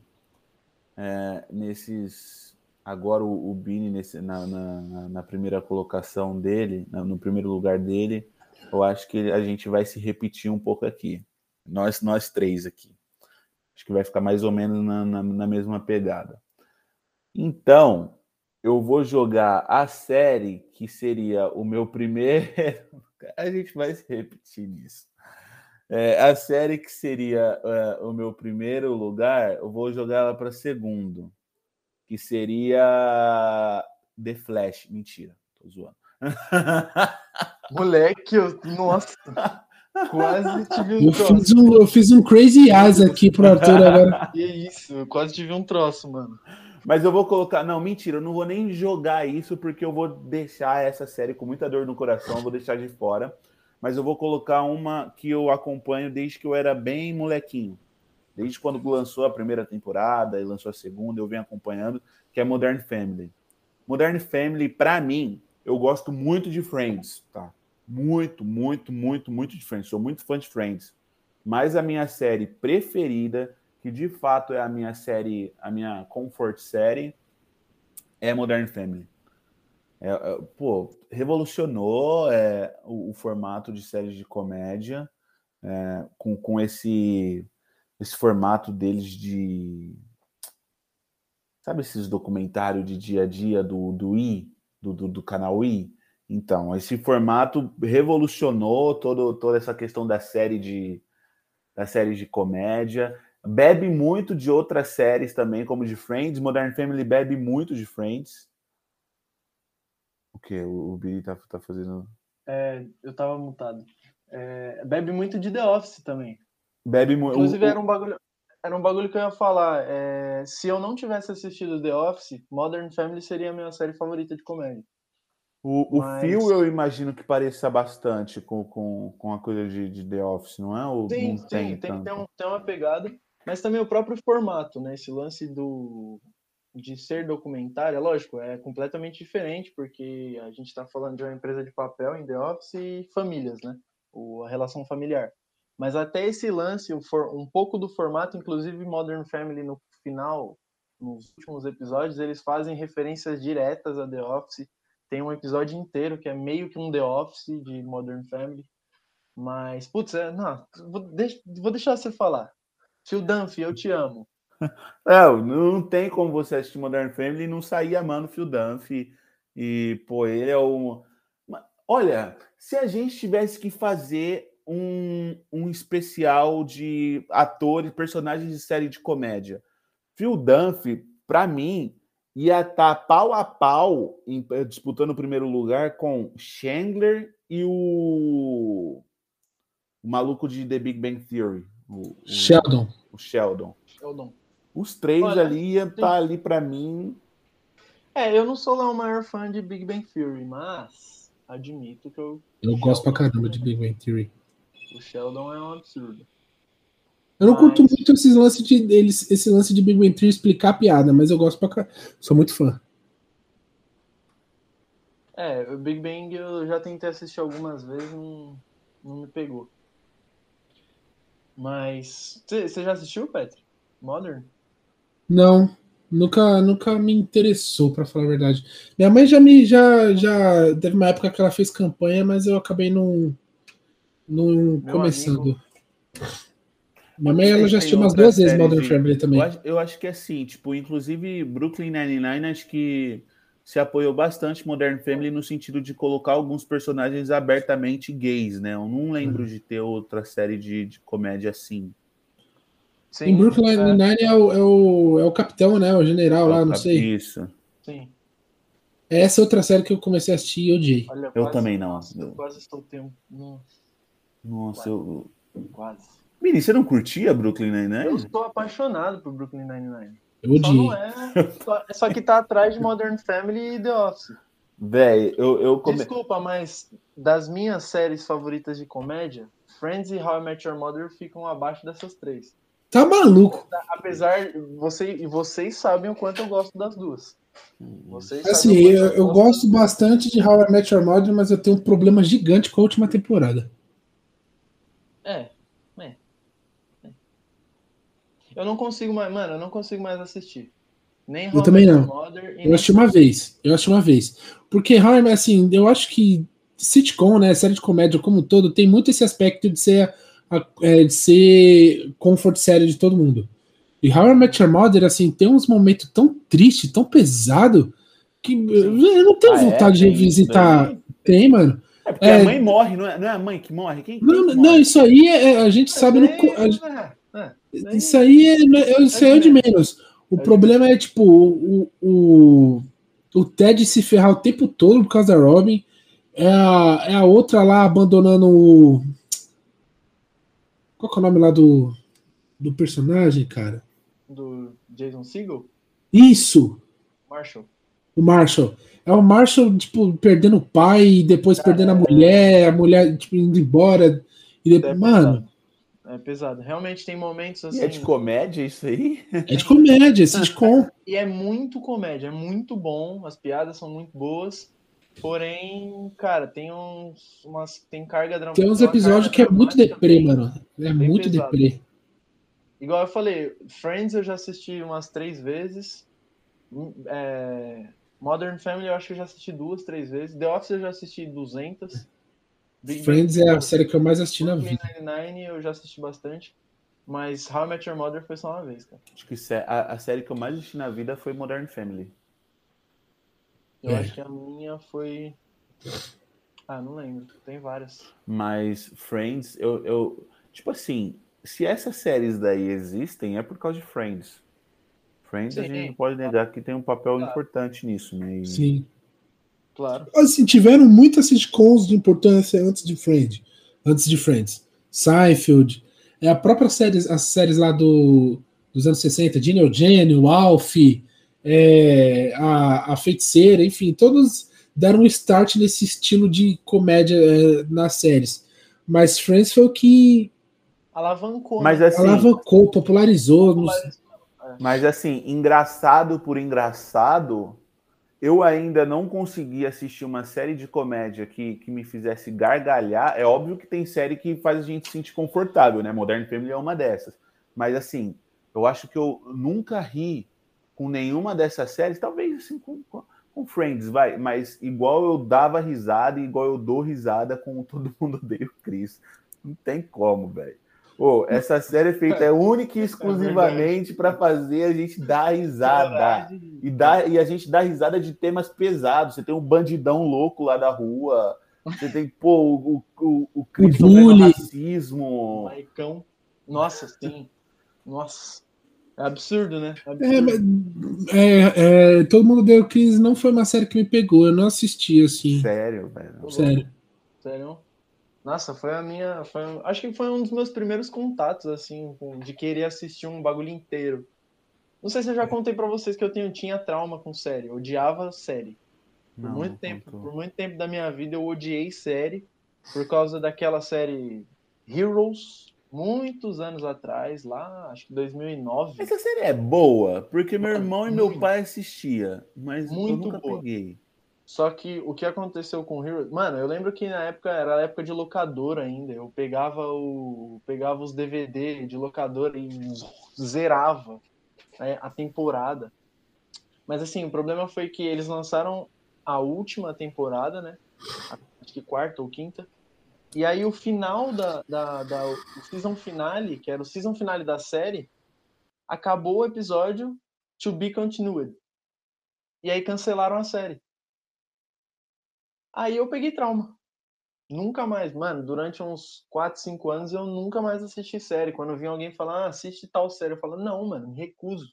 S1: é, nesses agora o, o Bini nesse, na, na, na, primeira colocação dele, no primeiro lugar dele, eu acho que a gente vai se repetir um pouco aqui. Nós, nós três aqui. Acho que vai ficar mais ou menos na, na, na mesma pegada. Então, eu vou jogar a série que seria o meu primeiro. a gente vai se repetir nisso. É, a série que seria é, o meu primeiro lugar, eu vou jogar ela para segundo que seria The Flash. Mentira, tô zoando.
S3: Moleque, eu, nossa, quase tive um
S2: eu troço. Fiz um, eu fiz um crazy eyes aqui pro Arthur agora.
S3: Que isso, eu quase tive um troço, mano.
S1: Mas eu vou colocar. Não, mentira, eu não vou nem jogar isso, porque eu vou deixar essa série com muita dor no coração, vou deixar de fora. Mas eu vou colocar uma que eu acompanho desde que eu era bem molequinho. Desde quando lançou a primeira temporada e lançou a segunda, eu venho acompanhando, que é Modern Family. Modern Family, para mim, eu gosto muito de Friends, tá? Muito, muito, muito, muito de Friends. Sou muito fã de Friends. Mas a minha série preferida, que de fato é a minha série, a minha comfort série, é Modern Family. É, é, pô, revolucionou é, o, o, formato de séries de comédia é, com, com esse esse formato deles de. Sabe esses documentários de dia a dia do, do I, do, do, do canal I? Então, esse formato revolucionou todo, toda essa questão da série de da série de comédia. Bebe muito de outras séries também, como de Friends. Modern Family bebe muito de Friends. O que? O, o Billy tá, tá fazendo.
S3: É, eu tava mutado. É, bebe muito de The Office também.
S1: Bebe muito.
S3: Inclusive, era um bagulho. Era um bagulho que eu ia falar. É, se eu não tivesse assistido The Office, Modern Family seria a minha série favorita de comédia.
S1: O, o Mas... Phil, eu imagino que pareça bastante com, com, com a coisa de, de The Office, não é? Ou
S3: sim, sim, tem, tem, tem, um, tem uma pegada, mas também o próprio formato, né? Esse lance do, de ser documentário, é lógico, é completamente diferente, porque a gente está falando de uma empresa de papel em The Office e famílias, né? O, a relação familiar. Mas até esse lance, um pouco do formato, inclusive Modern Family no final, nos últimos episódios, eles fazem referências diretas a The Office. Tem um episódio inteiro que é meio que um The Office de Modern Family. Mas, putz, é, não, vou, deixar você falar. Phil Dunphy, eu te amo.
S1: É, não tem como você assistir Modern Family e não sair amando Phil Dunphy. E, pô, ele é um. Olha, se a gente tivesse que fazer um, um especial de atores, personagens de série de comédia, Phil Dunphy, para mim, ia estar tá pau a pau em, disputando o primeiro lugar com Chandler e o, o maluco de The Big Bang Theory. O,
S2: o Sheldon.
S1: O Sheldon.
S3: Sheldon.
S1: Os três Olha, ali iam estar tá ali para mim.
S3: É, eu não sou lá o maior fã de Big Bang Theory, mas admito que eu.
S2: Eu gosto pra caramba de Big Bang Theory.
S3: O Sheldon é um absurdo.
S2: Eu não mas... curto muito esses lances de eles, esse lance de Big Bang Theory explicar a piada, mas eu gosto pra caramba. Sou muito fã.
S3: É, o Big Bang eu já tentei assistir algumas vezes, não, não me pegou. Mas. Você já assistiu, Petri? Modern?
S2: Não, nunca, nunca me interessou, para falar a verdade. Minha mãe já me. Já, já teve uma época que ela fez campanha, mas eu acabei não, não começando. Amigo. Minha mãe ela já assistiu umas duas vezes Modern de, Family também.
S1: Eu acho, eu acho, que é assim, tipo, inclusive Brooklyn Nine-Nine, acho que se apoiou bastante Modern Family no sentido de colocar alguns personagens abertamente gays, né? Eu não lembro uhum. de ter outra série de, de comédia assim.
S2: Sim, em Brooklyn é. Nine-Nine é, o, é, o, é o capitão, né? O general é lá, não sei.
S1: Isso.
S3: Sim.
S2: Essa é outra série que eu comecei a assistir e odiei.
S1: Olha, eu quase, também não.
S3: Eu quase estou tempo. Nossa,
S1: nossa eu.
S3: Quase.
S1: Mini, você não curtia Brooklyn Nine-Nine?
S3: Eu estou apaixonado por Brooklyn Nine-Nine.
S2: Eu. Só,
S3: não é, só, só, que tá atrás de Modern Family e The Office.
S1: Véi, eu, eu
S3: come... Desculpa, mas das minhas séries favoritas de comédia, Friends e How I Met Your Mother ficam abaixo dessas três.
S2: Tá maluco.
S3: Apesar, você, vocês sabem o quanto eu gosto das duas.
S2: Vocês assim, eu, eu, eu gosto bastante de How I Met Your Mother, mas eu tenho um problema gigante com a última temporada.
S3: É, é, é. Eu não consigo mais, mano, eu não consigo mais assistir. Nem
S2: How eu também não. Mother, eu assisti uma vez. Eu assisti uma vez. Porque Met, assim, eu acho que sitcom, né, série de comédia como um todo, tem muito esse aspecto de ser é, de ser comfort série de todo mundo. E How I Met Your Mother, assim, tem uns momentos tão tristes, tão pesado, que eu não tenho ah, é? vontade é? de revisitar. Tem, tem mano.
S1: É porque é, a mãe morre, não é, não é a mãe que morre? Quem,
S2: não,
S1: quem
S2: não, morre? isso aí é, a gente sabe no. A, isso aí é, isso aí é de menos. O problema é, tipo, o, o, o Ted se ferrar o tempo todo por causa da Robin. É a, é a outra lá abandonando o qual é o nome lá do, do personagem, cara?
S3: Do Jason Segel?
S2: Isso!
S3: Marshall.
S2: O Marshall. É o Marshall, tipo, perdendo o pai e depois é, perdendo a mulher, a mulher, tipo, indo embora. E depois, é mano.
S3: É pesado. Realmente tem momentos assim.
S1: E é de comédia isso aí?
S2: É de comédia, é sitcom.
S3: e é muito comédia, é muito bom. As piadas são muito boas. Porém, cara, tem uns, umas, tem carga dramática.
S2: Tem uns episódios que é muito deprê, mano. É muito pesado. deprê.
S3: Igual eu falei, Friends eu já assisti umas três vezes. Hum, é, Modern Family eu acho que eu já assisti duas, três vezes. The Office eu já assisti 200.
S2: Friends é a série que eu mais assisti na vida.
S3: 99 eu já assisti bastante. Mas How I Met Your Mother foi só uma vez, cara.
S1: Acho que a, a série que eu mais assisti na vida foi Modern Family.
S3: Eu é. acho que a minha foi. Ah, não lembro. Tem várias.
S1: Mas Friends, eu, eu. Tipo assim, se essas séries daí existem, é por causa de Friends. Friends Sim. a gente não pode negar que tem um papel claro. importante nisso, né? E...
S2: Sim.
S3: Claro.
S2: Assim, tiveram muitas sitcoms de importância antes de Friends. Antes de Friends. Seinfeld. É a própria série, as séries lá do, dos anos 60, Gene Eugênio, Alf, é, a, a Feiticeira, enfim, todos deram um start nesse estilo de comédia é, nas séries. Mas Friends foi o que
S3: alavancou,
S1: mas, né? assim,
S2: alavancou, popularizou. popularizou.
S1: Mas assim, engraçado por engraçado, eu ainda não consegui assistir uma série de comédia que, que me fizesse gargalhar. É óbvio que tem série que faz a gente se sentir confortável, né? Modern Family é uma dessas. Mas assim, eu acho que eu nunca ri com nenhuma dessas séries, talvez assim com, com Friends, vai, mas igual eu dava risada e igual eu dou risada com Todo Mundo Odeia o Chris. Não tem como, velho. Oh, essa série é feita é única e exclusivamente para fazer a gente dar risada. E, dá, e a gente dá risada de temas pesados. Você tem um bandidão louco lá da rua. Você tem, pô, o, o, o Cristo o racismo.
S3: Maicão. Nossa, sim. Nossa. É absurdo, né? É, absurdo.
S2: É, é, é, todo mundo deu que não foi uma série que me pegou. Eu não assisti assim.
S1: Sério, velho.
S2: Sério.
S3: Sério. Nossa, foi a minha. Foi, acho que foi um dos meus primeiros contatos, assim, de querer assistir um bagulho inteiro. Não sei se eu já contei para vocês que eu tenho, tinha trauma com série. Eu odiava série. Por não, muito tempo, por muito tempo da minha vida eu odiei série por causa daquela série Heroes, muitos anos atrás, lá, acho que 2009.
S1: Essa série é boa, porque meu irmão e meu pai assistia, mas muito eu nunca boa. peguei.
S3: Só que o que aconteceu com o Hero. Mano, eu lembro que na época era a época de locadora ainda. Eu pegava o. pegava os DVD de locadora e zerava né, a temporada. Mas assim, o problema foi que eles lançaram a última temporada, né? Acho que quarta ou quinta. E aí o final da, da, da o season finale, que era o season finale da série, acabou o episódio to be continued. E aí cancelaram a série. Aí eu peguei trauma. Nunca mais, mano, durante uns 4, 5 anos eu nunca mais assisti série. Quando eu vi alguém falar, ah, assiste tal série, eu falo, não, mano, me recuso.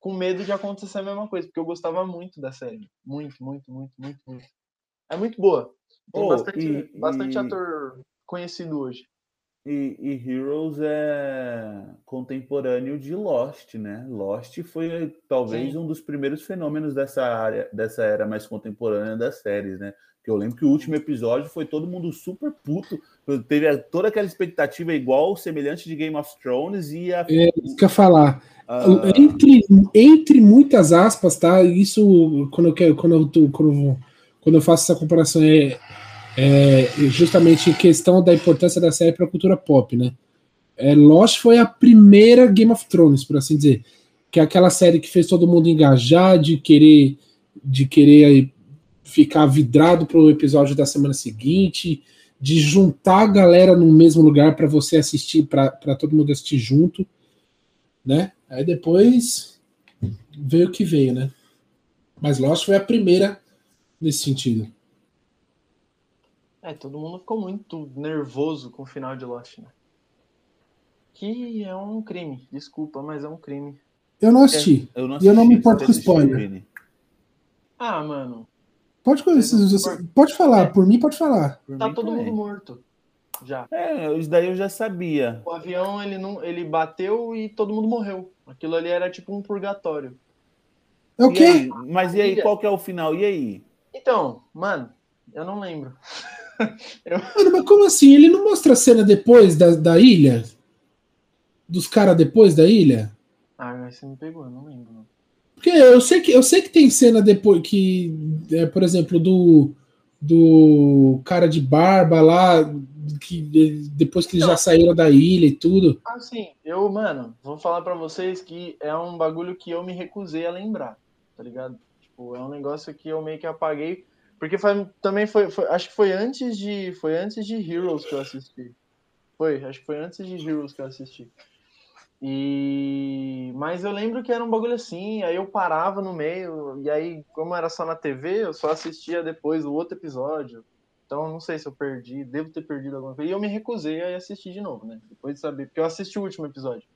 S3: Com medo de acontecer a mesma coisa, porque eu gostava muito da série. Muito, muito, muito, muito, muito. É muito boa. Tem oh, bastante, e, bastante e... ator conhecido hoje.
S1: E, e, Heroes é contemporâneo de Lost, né? Lost foi talvez Sim. um dos primeiros fenômenos dessa área, dessa era mais contemporânea das séries, né? Que eu lembro que o último episódio foi todo mundo super puto. Teve toda aquela expectativa igual, semelhante de Game of Thrones e a.
S2: É isso que eu ia falar. Uh... Entre, entre muitas aspas, tá? Isso, quando eu, quero, quando eu, quando, quando eu faço essa comparação, é, é justamente questão da importância da série para a cultura pop, né? É, Lost foi a primeira Game of Thrones, por assim dizer. Que é aquela série que fez todo mundo engajar, de querer, de querer ficar vidrado para o episódio da semana seguinte, de juntar a galera no mesmo lugar para você assistir, para todo mundo assistir junto, né? Aí depois veio o que veio, né? Mas Lost foi a primeira nesse sentido.
S3: É, todo mundo ficou muito nervoso com o final de Lost, né? Que é um crime, desculpa, mas é um crime.
S2: Eu não assisti. É, eu não assisti, e eu não me importo com spoiler.
S3: Ah, mano.
S2: Pode, pode falar, por mim pode falar.
S3: Por tá todo também. mundo morto. Já.
S1: É, isso daí eu já sabia.
S3: O avião ele não, ele bateu e todo mundo morreu. Aquilo ali era tipo um purgatório.
S2: É o quê?
S1: Mas e aí, qual que é o final? E aí?
S3: Então, mano, eu não lembro.
S2: eu... Mano, mas como assim? Ele não mostra a cena depois da, da ilha? Dos caras depois da ilha?
S3: Ah, mas você me pegou, eu não lembro.
S2: Porque eu sei que, eu sei que tem cena depois que, é, por exemplo, do, do cara de barba lá, que depois que eles já saíram da ilha e tudo.
S3: Ah, sim. Eu, mano, vou falar para vocês que é um bagulho que eu me recusei a lembrar, tá ligado? Tipo, é um negócio que eu meio que apaguei, porque foi, também foi, foi, acho que foi antes de, foi antes de Heroes que eu assisti. Foi, acho que foi antes de Heroes que eu assisti. E mas eu lembro que era um bagulho assim, aí eu parava no meio, e aí, como era só na TV, eu só assistia depois o outro episódio. Então não sei se eu perdi, devo ter perdido alguma coisa. E eu me recusei a assistir de novo, né? Depois de saber, porque eu assisti o último episódio.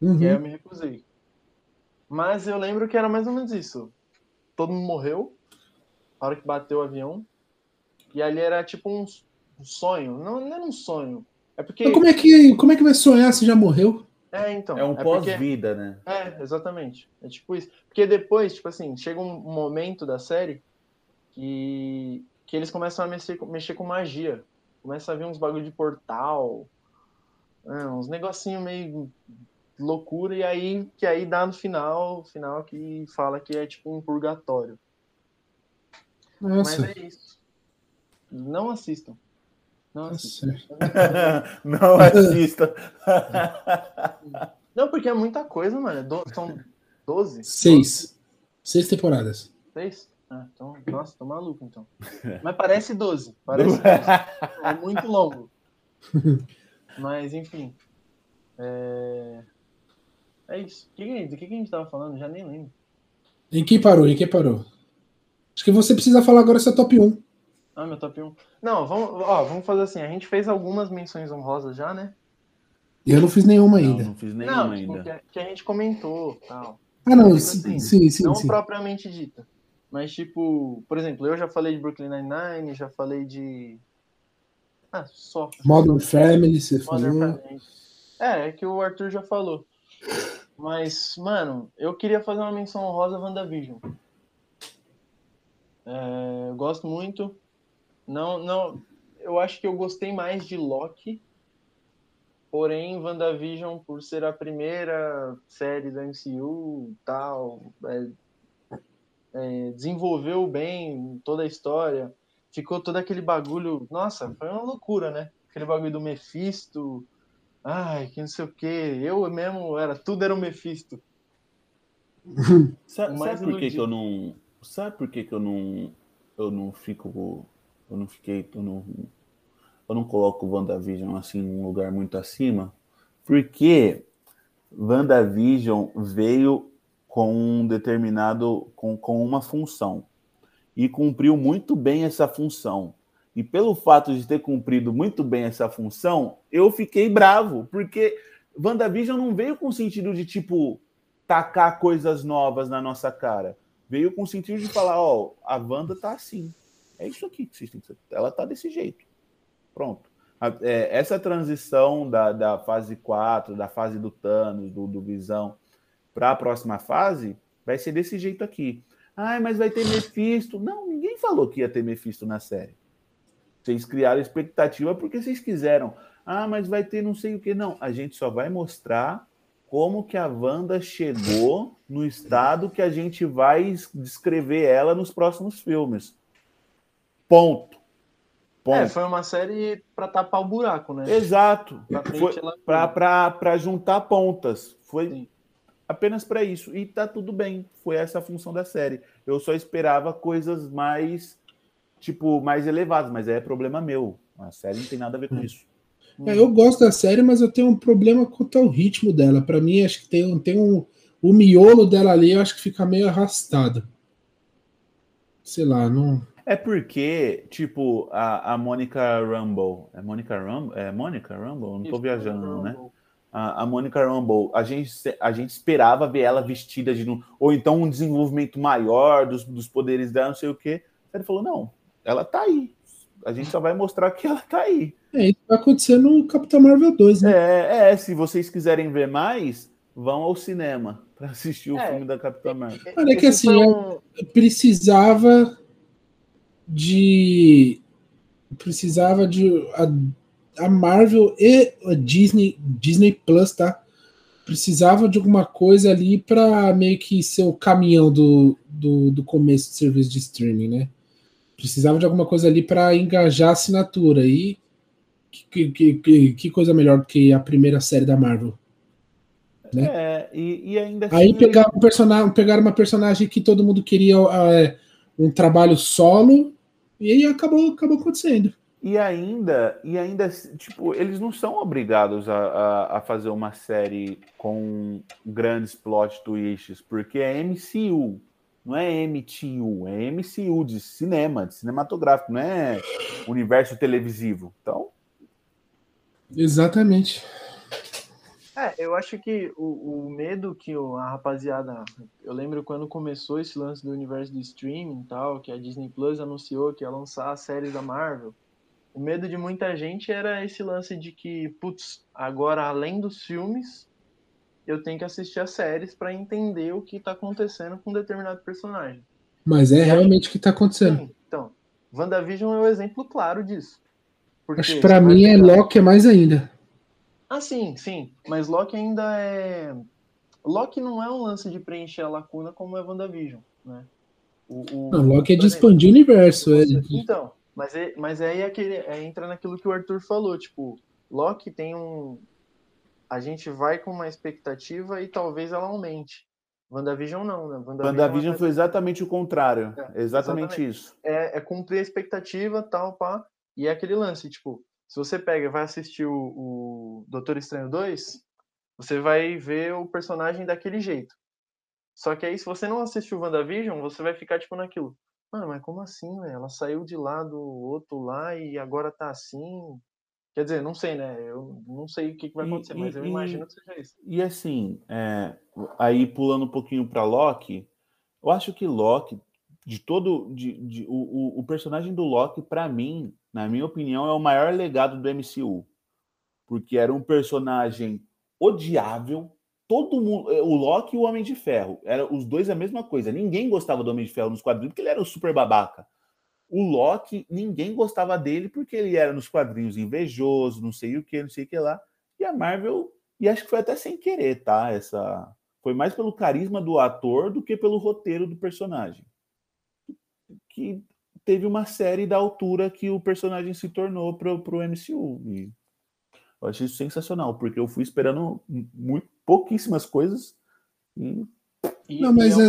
S3: Uhum. E aí eu me recusei. Mas eu lembro que era mais ou menos isso. Todo mundo morreu, na hora que bateu o avião. E ali era tipo um, um sonho. Não, não era um sonho. É porque.
S2: Mas como é que, como é que vai sonhar se já morreu?
S3: É, então.
S1: É um é pós-vida, né?
S3: É, exatamente. É tipo isso. Porque depois, tipo assim, chega um momento da série que, que eles começam a mexer, mexer com magia. Começa a vir uns bagulho de portal, é, uns negocinho meio loucura, e aí que aí dá no final, final que fala que é tipo um purgatório.
S2: Nossa.
S3: Mas é isso. Não assistam. Não assista.
S1: não assista.
S3: não, porque é muita coisa, mano. É são 12?
S2: Seis. Seis temporadas.
S3: Seis? Ah, então, nossa, tô maluco então. Mas parece 12. Parece 12. É muito longo. Mas, enfim. É, é isso. De que, que, que a gente tava falando? Já nem lembro.
S2: Em que parou? Em que parou? Acho que você precisa falar agora essa top 1.
S3: Ah, meu top 1. Não, vamos, ó, vamos fazer assim. A gente fez algumas menções honrosas já, né?
S2: Eu não fiz nenhuma ainda.
S1: Não, não fiz nenhuma
S3: não, tipo,
S1: ainda.
S3: Que, a, que, a gente comentou tal.
S2: Ah, não,
S3: Tipo
S2: sim,
S3: assim,
S2: sim, sim.
S3: não
S2: sim.
S3: propriamente dita. Mas, tipo, por exemplo, eu já falei de Brooklyn Nine-Nine, já falei de. Ah, só.
S2: Modern Family, você
S3: Modern
S2: falou.
S3: Family. É, é que o Arthur já falou. Mas, mano, eu queria fazer uma menção honrosa a WandaVision. É, eu gosto muito. Não, não. Eu acho que eu gostei mais de Loki. Porém, WandaVision, por ser a primeira série da MCU tal, é, é, desenvolveu bem toda a história. Ficou todo aquele bagulho. Nossa, foi uma loucura, né? Aquele bagulho do Mephisto. Ai, que não sei o que. Eu mesmo era, tudo era o Mephisto.
S1: Sabe, sabe por que, que eu não. Sabe por que, que eu não. Eu não fico. Eu não fiquei. Eu não, eu não coloco o WandaVision assim num lugar muito acima. Porque WandaVision veio com um determinado. Com, com uma função. E cumpriu muito bem essa função. E pelo fato de ter cumprido muito bem essa função, eu fiquei bravo. Porque WandaVision não veio com sentido de tipo tacar coisas novas na nossa cara. Veio com sentido de falar, ó, a Wanda tá assim. É isso aqui que vocês têm que. Ela tá desse jeito. Pronto. É, essa transição da, da fase 4, da fase do Thanos, do, do Visão, para a próxima fase, vai ser desse jeito aqui. Ai, mas vai ter Mephisto. Não, ninguém falou que ia ter Mephisto na série. Vocês criaram expectativa porque vocês quiseram. Ah, mas vai ter não sei o que. Não, a gente só vai mostrar como que a Wanda chegou no estado que a gente vai es- descrever ela nos próximos filmes. Ponto.
S3: É,
S1: Ponto.
S3: foi uma série pra tapar o buraco, né?
S1: Exato. Para juntar pontas. Foi
S3: Sim.
S1: apenas para isso. E tá tudo bem. Foi essa a função da série. Eu só esperava coisas mais, tipo, mais elevadas, mas é problema meu. A série não tem nada a ver com isso.
S2: É, eu gosto da série, mas eu tenho um problema quanto ao ritmo dela. Pra mim, acho que tem, um- tem um. O miolo dela ali, eu acho que fica meio arrastado. Sei lá, não.
S1: É porque, tipo, a, a Monica Rumble. É Monica Rumble? É Monica Rumble? Não tô
S3: Isso,
S1: viajando, não, né? A, a Monica Rumble, a gente, a gente esperava ver ela vestida de. Ou então um desenvolvimento maior dos, dos poderes dela, não sei o quê. Ele falou: não, ela tá aí. A gente só vai mostrar que ela tá aí.
S2: É, isso vai acontecer no Capitão Marvel 2, né?
S1: É, é, se vocês quiserem ver mais, vão ao cinema para assistir o
S3: É.
S1: filme da Capitã Marvel.
S2: Olha que assim,
S3: um-
S2: precisava de precisava de a, a Marvel e a Disney Disney Plus tá? Precisava de alguma coisa ali para meio que ser o caminhão do, do, do começo do serviço de streaming né? Precisava de alguma coisa ali para engajar a assinatura e que, que, que, que coisa melhor do que a primeira série da Marvel
S1: É, e, e ainda
S2: Aí
S1: assim,
S2: pegaram um personagem, pegaram uma personagem que todo mundo queria é, um trabalho solo e aí acabou, acabou acontecendo.
S1: E ainda, e ainda, tipo, eles não são obrigados a, a, a fazer uma série com grandes plot twists, porque é MCU, não é MTU, é MCU de cinema, de cinematográfico, não é universo televisivo. Então,
S2: Exatamente.
S3: É, eu acho que o, o medo que o- a rapaziada. Eu lembro quando começou esse lance do universo do streaming e tal, que a Disney Plus anunciou que ia lançar as séries da Marvel. O medo de muita gente era esse lance de que, putz, agora além dos filmes, eu tenho que assistir as séries pra entender o que tá acontecendo com um determinado personagem.
S2: Mas é realmente o que tá acontecendo.
S3: Sim, então, WandaVision é o exemplo claro disso. Porque
S2: Acho que pra mim é Loki é mais ainda.
S3: Ah, sim, sim. Mas Loki ainda é. Loki não é um lance de preencher a lacuna como é WandaVision, né? O, o...
S2: Não, Loki é de expandir o universo. É
S3: Então, mas, é, mas aí é aquele, é, entra naquilo que o Arthur falou, tipo, Loki tem um. A gente vai com uma expectativa e talvez ela aumente. WandaVision não, né?
S1: WandaVision
S3: é,
S1: foi exatamente o contrário.
S3: É,
S1: exatamente,
S3: exatamente.
S1: isso.
S3: é, é cumprir a expectativa, tal, pá. E é aquele lance, tipo, se você pega e vai assistir o, o Doutor Estranho 2, você vai ver o personagem daquele jeito. Só que aí, se você não assistiu WandaVision, você vai ficar tipo naquilo. Mano, mas como assim, né? Ela saiu de lá do outro lá e agora tá assim. Quer dizer, não sei, né? Eu não sei o que, que vai acontecer, e, mas eu e, imagino que seja isso.
S1: E assim, é, aí pulando um pouquinho para Loki, eu acho que Loki, de todo. De, de o, o personagem do Loki, para mim, na minha opinião, é o maior legado do MCU. Porque era um personagem odiável. Todo mundo. O Loki e o Homem de Ferro. Era os dois a mesma coisa. Ninguém gostava do Homem de Ferro nos quadrinhos porque ele era um super babaca. O Loki, ninguém gostava dele porque ele era nos quadrinhos invejoso, não sei o que, não sei o que lá. E a Marvel, e acho que foi até sem querer, tá? Essa foi mais pelo carisma do ator do que pelo roteiro do personagem. Que teve uma série da altura que o personagem se tornou pro, pro MCU. E eu achei isso sensacional, porque eu fui esperando muito, pouquíssimas coisas e
S2: não, mas é,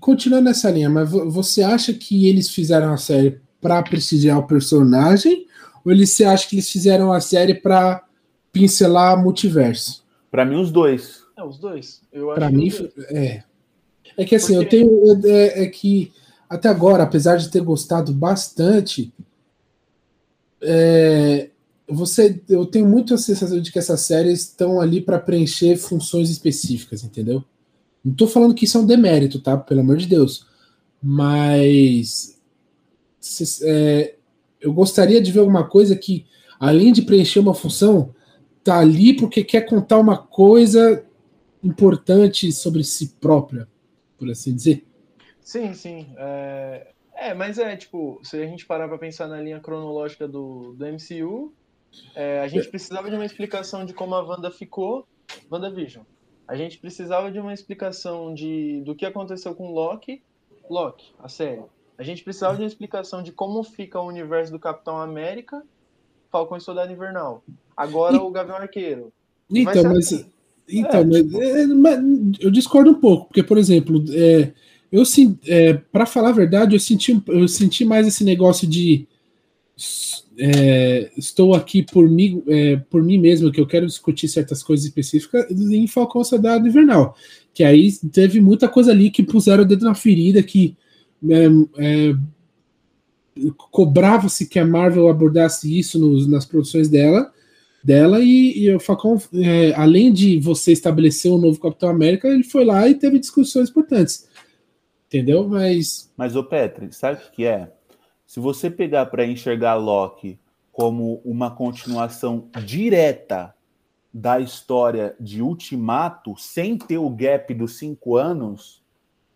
S2: continuando nessa linha, mas você acha que eles fizeram a série para prestigiar o personagem ou eles você acha que eles fizeram a série para pincelar multiverso?
S1: Para mim os dois.
S3: É os dois.
S2: Para mim é. É que assim, Porque... eu tenho é, é, que até agora, apesar de ter gostado bastante, é, você, eu tenho muito a sensação de que essas séries estão ali para preencher funções específicas, entendeu? Não tô falando que isso é um demérito, tá? Pelo amor de Deus. Mas é, eu gostaria de ver alguma coisa que, além de preencher uma função, tá ali porque quer contar uma coisa importante sobre si própria, por assim dizer.
S3: Sim, sim. É, é mas é tipo, se a gente parar para pensar na linha cronológica do, do MCU, é, a gente precisava de uma explicação de como a Wanda ficou, WandaVision. A gente precisava de uma explicação de, do que aconteceu com Loki, Loki, a série. A gente precisava de uma explicação de como fica o universo do Capitão América, Falcão e Soldado Invernal. Agora e... o Gavião Arqueiro.
S2: Então, mas, assim. então é, mas, é, mas, eu discordo um pouco, porque, por exemplo, é, eu é, para falar a verdade, eu senti, eu senti mais esse negócio de é, estou aqui por mim, é, por mim mesmo, que eu quero discutir certas coisas específicas em Falcão Soldado Invernal. Que aí teve muita coisa ali que puseram o dedo na ferida, que é, é cobrava-se que a Marvel abordasse isso nos, nas produções dela, dela e, e o Falcão, é, além de você estabelecer um novo Capitão América, ele foi lá e teve discussões importantes. Entendeu? Mas.
S1: Mas, ô Petri, sabe o que é? Se você pegar para enxergar Loki como uma continuação direta da história de Ultimato, sem ter o gap dos cinco anos,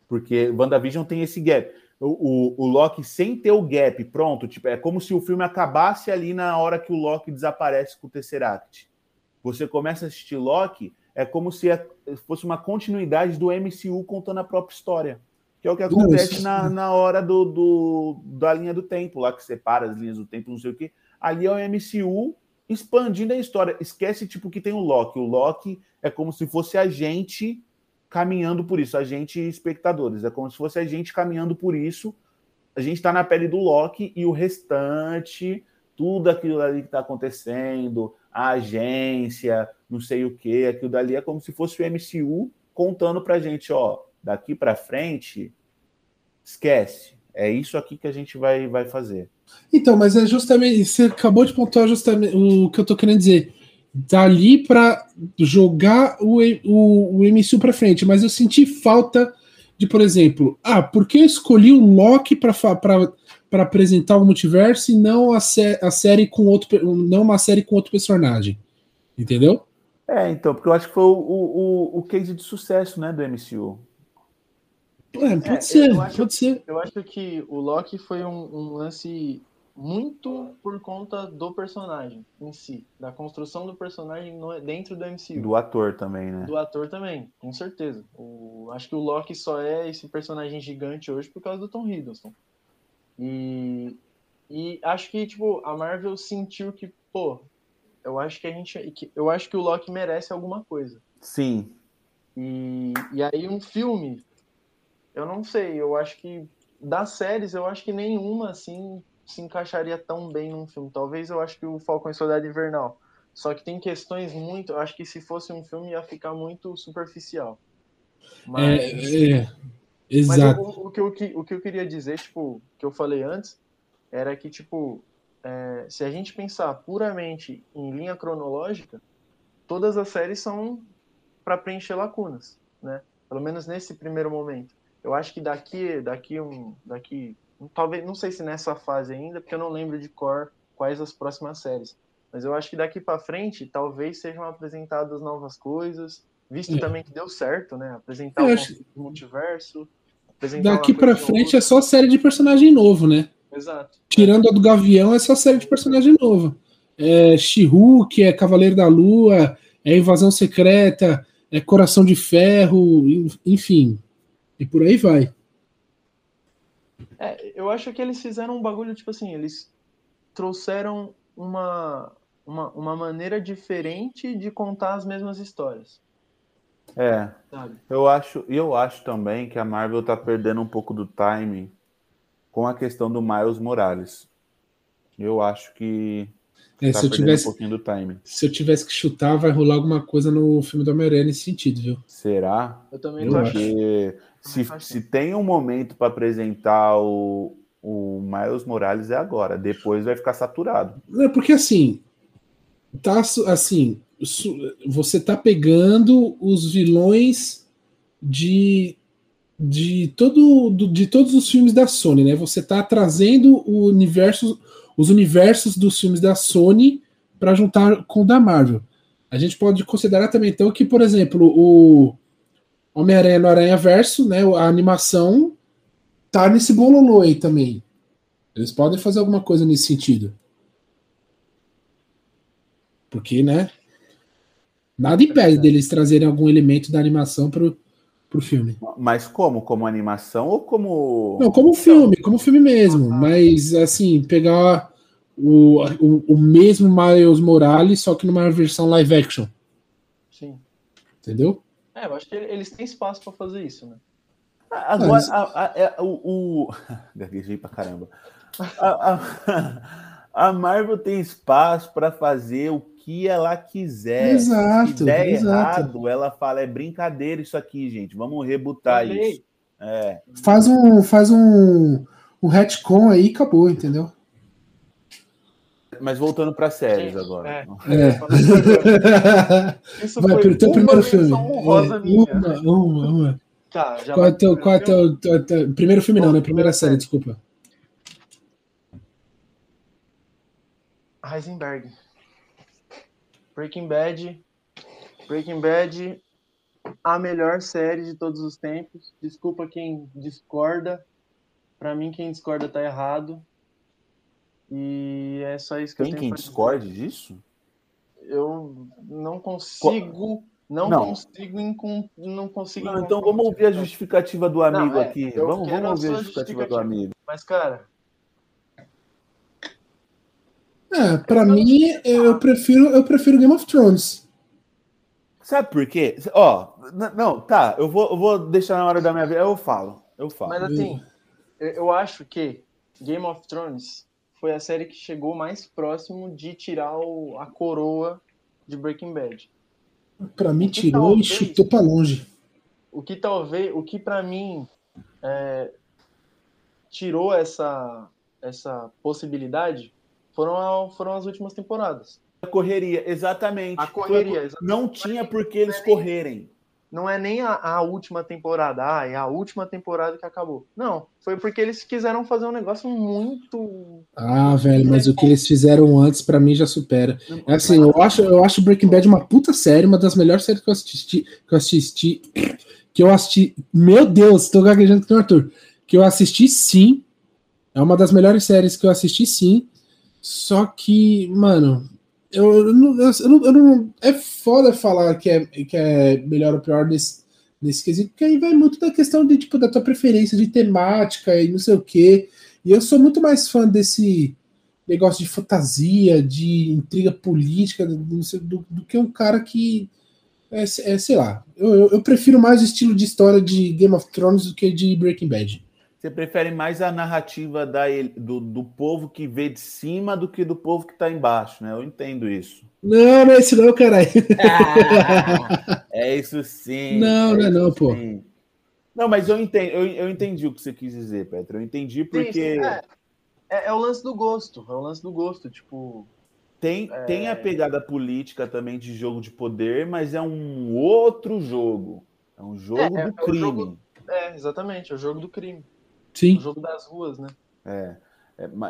S1: porque WandaVision tem esse gap. O, o, o, Loki sem ter o gap, pronto, tipo, é como se o filme acabasse ali na hora que o Loki desaparece com o Tesseract. Você começa a assistir Loki, é como se fosse uma continuidade do MCU contando a própria história que é o que acontece na, na hora do, do, da linha do tempo, lá que separa as linhas do tempo, não sei o que. Ali é o MCU expandindo a história. Esquece, tipo, que tem o Loki. O Loki é como se fosse a gente caminhando por isso, a gente espectadores. É como se fosse a gente caminhando por isso. A gente está na pele do Loki e o restante, tudo aquilo ali que está acontecendo, a agência, não sei o que, aquilo dali é como se fosse o MCU contando pra gente, ó, daqui para frente, esquece. É isso aqui que a gente vai, vai fazer.
S2: Então, mas é justamente. Você acabou de pontuar justamente o que eu tô querendo dizer. Dali para jogar o, o, o MCU para frente, mas eu senti falta de, por exemplo, ah, por que eu escolhi o Loki para apresentar o multiverso e não a, sé a série com outro, não uma série com outro personagem? Entendeu?
S1: É, então, porque eu acho que foi o, o, o case de sucesso né, do MCU.
S2: É, pode é, ser, pode
S3: acho,
S2: ser.
S3: Eu acho que o Loki foi um, um, lance muito por conta do personagem em si, da construção do personagem no, dentro do MCU.
S1: Do ator também, né?
S3: Do ator também, com certeza. O, acho que o Loki só é esse personagem gigante hoje por causa do Tom Hiddleston. E, e acho que, tipo, a Marvel sentiu que, pô, eu acho que a gente. Eu acho que o Loki merece alguma coisa.
S1: Sim.
S3: E, e aí um filme eu não sei, eu acho que das séries, eu acho que nenhuma assim se encaixaria tão bem num filme. Talvez eu acho que o Falcão e Soldado Invernal. Só que tem questões muito. Eu acho que se fosse um filme ia ficar muito superficial.
S2: Mas, é, é, exato.
S3: Mas o, que, o, que, o que eu queria dizer, tipo, que eu falei antes, era que, tipo, é, se a gente pensar puramente em linha cronológica, todas as séries são para preencher lacunas, né? Pelo menos nesse primeiro momento. Eu acho que daqui, daqui um, daqui, talvez, não sei se nessa fase ainda, porque eu não lembro de cor quais as próximas séries. Mas eu acho que daqui para frente, talvez sejam apresentadas novas coisas, visto é. também que deu certo, né? Apresentar o acho... multiverso.
S2: Daqui para frente é só série de personagem novo, né?
S3: Exato.
S2: Tirando a do Gavião, é só série de personagem novo. É She-Hulk, é Cavaleiro da Lua, é Invasão Secreta, é Coração de Ferro, enfim. E por aí vai.
S3: É, eu acho que eles fizeram um bagulho, tipo assim, eles trouxeram uma, uma, uma maneira diferente de contar as mesmas histórias.
S1: É. Sabe? Eu acho, eu acho também que a Marvel tá perdendo um pouco do timing com a questão do Miles Morales. Eu acho que
S2: é, tá se eu tivesse, um pouquinho do time. Se eu tivesse que chutar, vai rolar alguma coisa no filme do Homem-Aranha nesse sentido, viu?
S1: Será?
S3: Eu também eu acho.
S1: Se, se tem um momento para apresentar o, o Miles Morales é agora, depois vai ficar saturado.
S2: É porque assim, tá assim, você tá pegando os vilões de de todo de todos os filmes da Sony, né? Você tá trazendo o universo os universos dos filmes da Sony para juntar com o da Marvel. A gente pode considerar também, então, que, por exemplo, o Homem-Aranha no Aranha Verso, né, a animação, tá nesse bololô aí também. Eles podem fazer alguma coisa nesse sentido. Porque, né? Nada impede deles trazerem algum elemento da animação pro, pro filme.
S1: Mas como? Como animação ou como.
S2: Não, como filme, como filme mesmo. Mas, assim, pegar o, o, o mesmo Miles Morales, só que numa versão live action.
S3: Sim.
S2: Entendeu?
S3: É, eu acho que eles têm espaço para fazer isso, né?
S1: Agora, Mas... a, a, a, é, o. o... Gaguejei pra caramba. A, a, Marvel tem espaço para fazer o que ela quiser.
S2: Exato. Se der exato.
S1: errado, ela fala: é brincadeira isso aqui, gente. Vamos rebutar isso. É.
S2: Faz um, faz um, um retcon aí e acabou, entendeu?
S1: Mas voltando para séries Gente, agora. É.
S2: é. Isso Vai, foi teu primeiro filme. Honrosa é, minha. Uma, uma, uma. Tá, já qual é teu, qual é teu, teu, teu, primeiro filme não, né? Primeira série, desculpa.
S3: Heisenberg. Breaking Bad. Breaking Bad, a melhor série de todos os tempos. Desculpa quem discorda. Para mim, quem discorda tá errado. E é só isso que
S1: Tem
S3: eu tenho
S1: quem discorde dizer. disso?
S3: Eu não consigo. Não, não, consigo não consigo. Não,
S1: então vamos ouvir a justificativa do amigo não, é, aqui. Vamos, vamos ouvir a justificativa, do amigo.
S3: Mas, cara.
S2: É, para mim, eu prefiro, eu prefiro Game of Thrones.
S1: Sabe por quê? Ó, não, tá, eu vou, eu vou deixar na hora da minha vida, eu falo, eu falo.
S3: Mas assim, eu acho que Game of Thrones foi a série que chegou mais próximo de tirar o, a coroa de Breaking Bad.
S2: Para mim tirou talvez, e chutou para longe.
S3: O que talvez, o que para mim é, tirou essa essa possibilidade foram, foram as últimas temporadas.
S1: A correria, exatamente.
S3: A correria, exatamente.
S1: Não tinha por que eles correrem
S3: não é nem a, a, última temporada, ah, é a última temporada que acabou. Não, foi porque eles quiseram fazer um negócio muito.
S2: Ah, velho, mas o que eles fizeram antes, para mim, já supera. É assim, eu acho, eu acho Breaking Bad uma puta série, uma das melhores séries que eu assisti. Que eu assisti. Que eu assisti. Meu Deus, tô gaguejando com o Arthur. Que eu assisti sim. É uma das melhores séries que eu assisti sim. Só que, mano, eu, eu, eu, eu, não, É foda falar que é, que é melhor ou pior nesse, nesse quesito, porque aí vai muito da questão de, tipo, da tua preferência de temática e não sei o quê. E eu sou muito mais fã desse negócio de fantasia, de intriga política, do, do, do que um cara que. É, é sei lá. Eu, eu, eu, prefiro mais o estilo de história de Game of Thrones do que de Breaking Bad.
S1: Você prefere mais a narrativa da, do, do povo que vê de cima do que do povo que está embaixo, né? Eu entendo isso.
S2: Não, não é isso não, caralho.
S1: Ah, é isso sim.
S2: Não,
S1: é
S2: não é não, pô.
S1: Sim. Não, mas eu entendi, eu, eu entendi o que você quis dizer, Petro. Eu entendi porque. Sim, sim,
S3: é. É, é, o lance do gosto. É o lance do gosto, tipo.
S1: Tem, é... tem a pegada política também de jogo de poder, mas é um outro jogo. É um jogo é, do crime.
S3: Jogo... É, exatamente, é o jogo do crime.
S2: Sim.
S3: O jogo das ruas, né?
S1: É.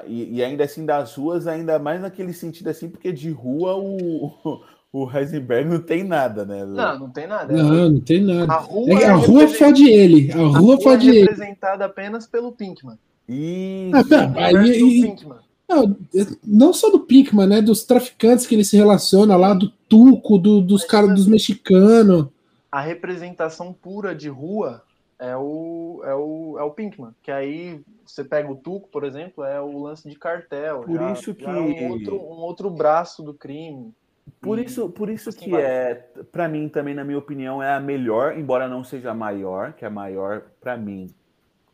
S1: e, e, ainda assim, das ruas, ainda mais naquele sentido assim, porque de rua o, o Heisenberg não tem nada, né?
S3: Não, não tem nada.
S2: Não, não tem nada. A rua, é, a rua fode ele. A rua, a rua fode é
S3: ele. representada apenas pelo Pinkman.
S1: Isso. Ah,
S2: tá, aí, Pinkman. Não, não, só do Pinkman, né? Dos traficantes que ele se relaciona lá, do Tuco, do, dos caras dos mexicanos.
S3: A representação pura de rua é o, é o, é o Pinkman. Que aí você pega o Tuco, por exemplo, é o lance de cartel.
S1: Por já, isso que. É
S3: um outro, um outro braço do crime.
S1: Por isso, por isso que é, para mim também, na minha opinião, é a melhor, embora não seja a maior, que é a maior para mim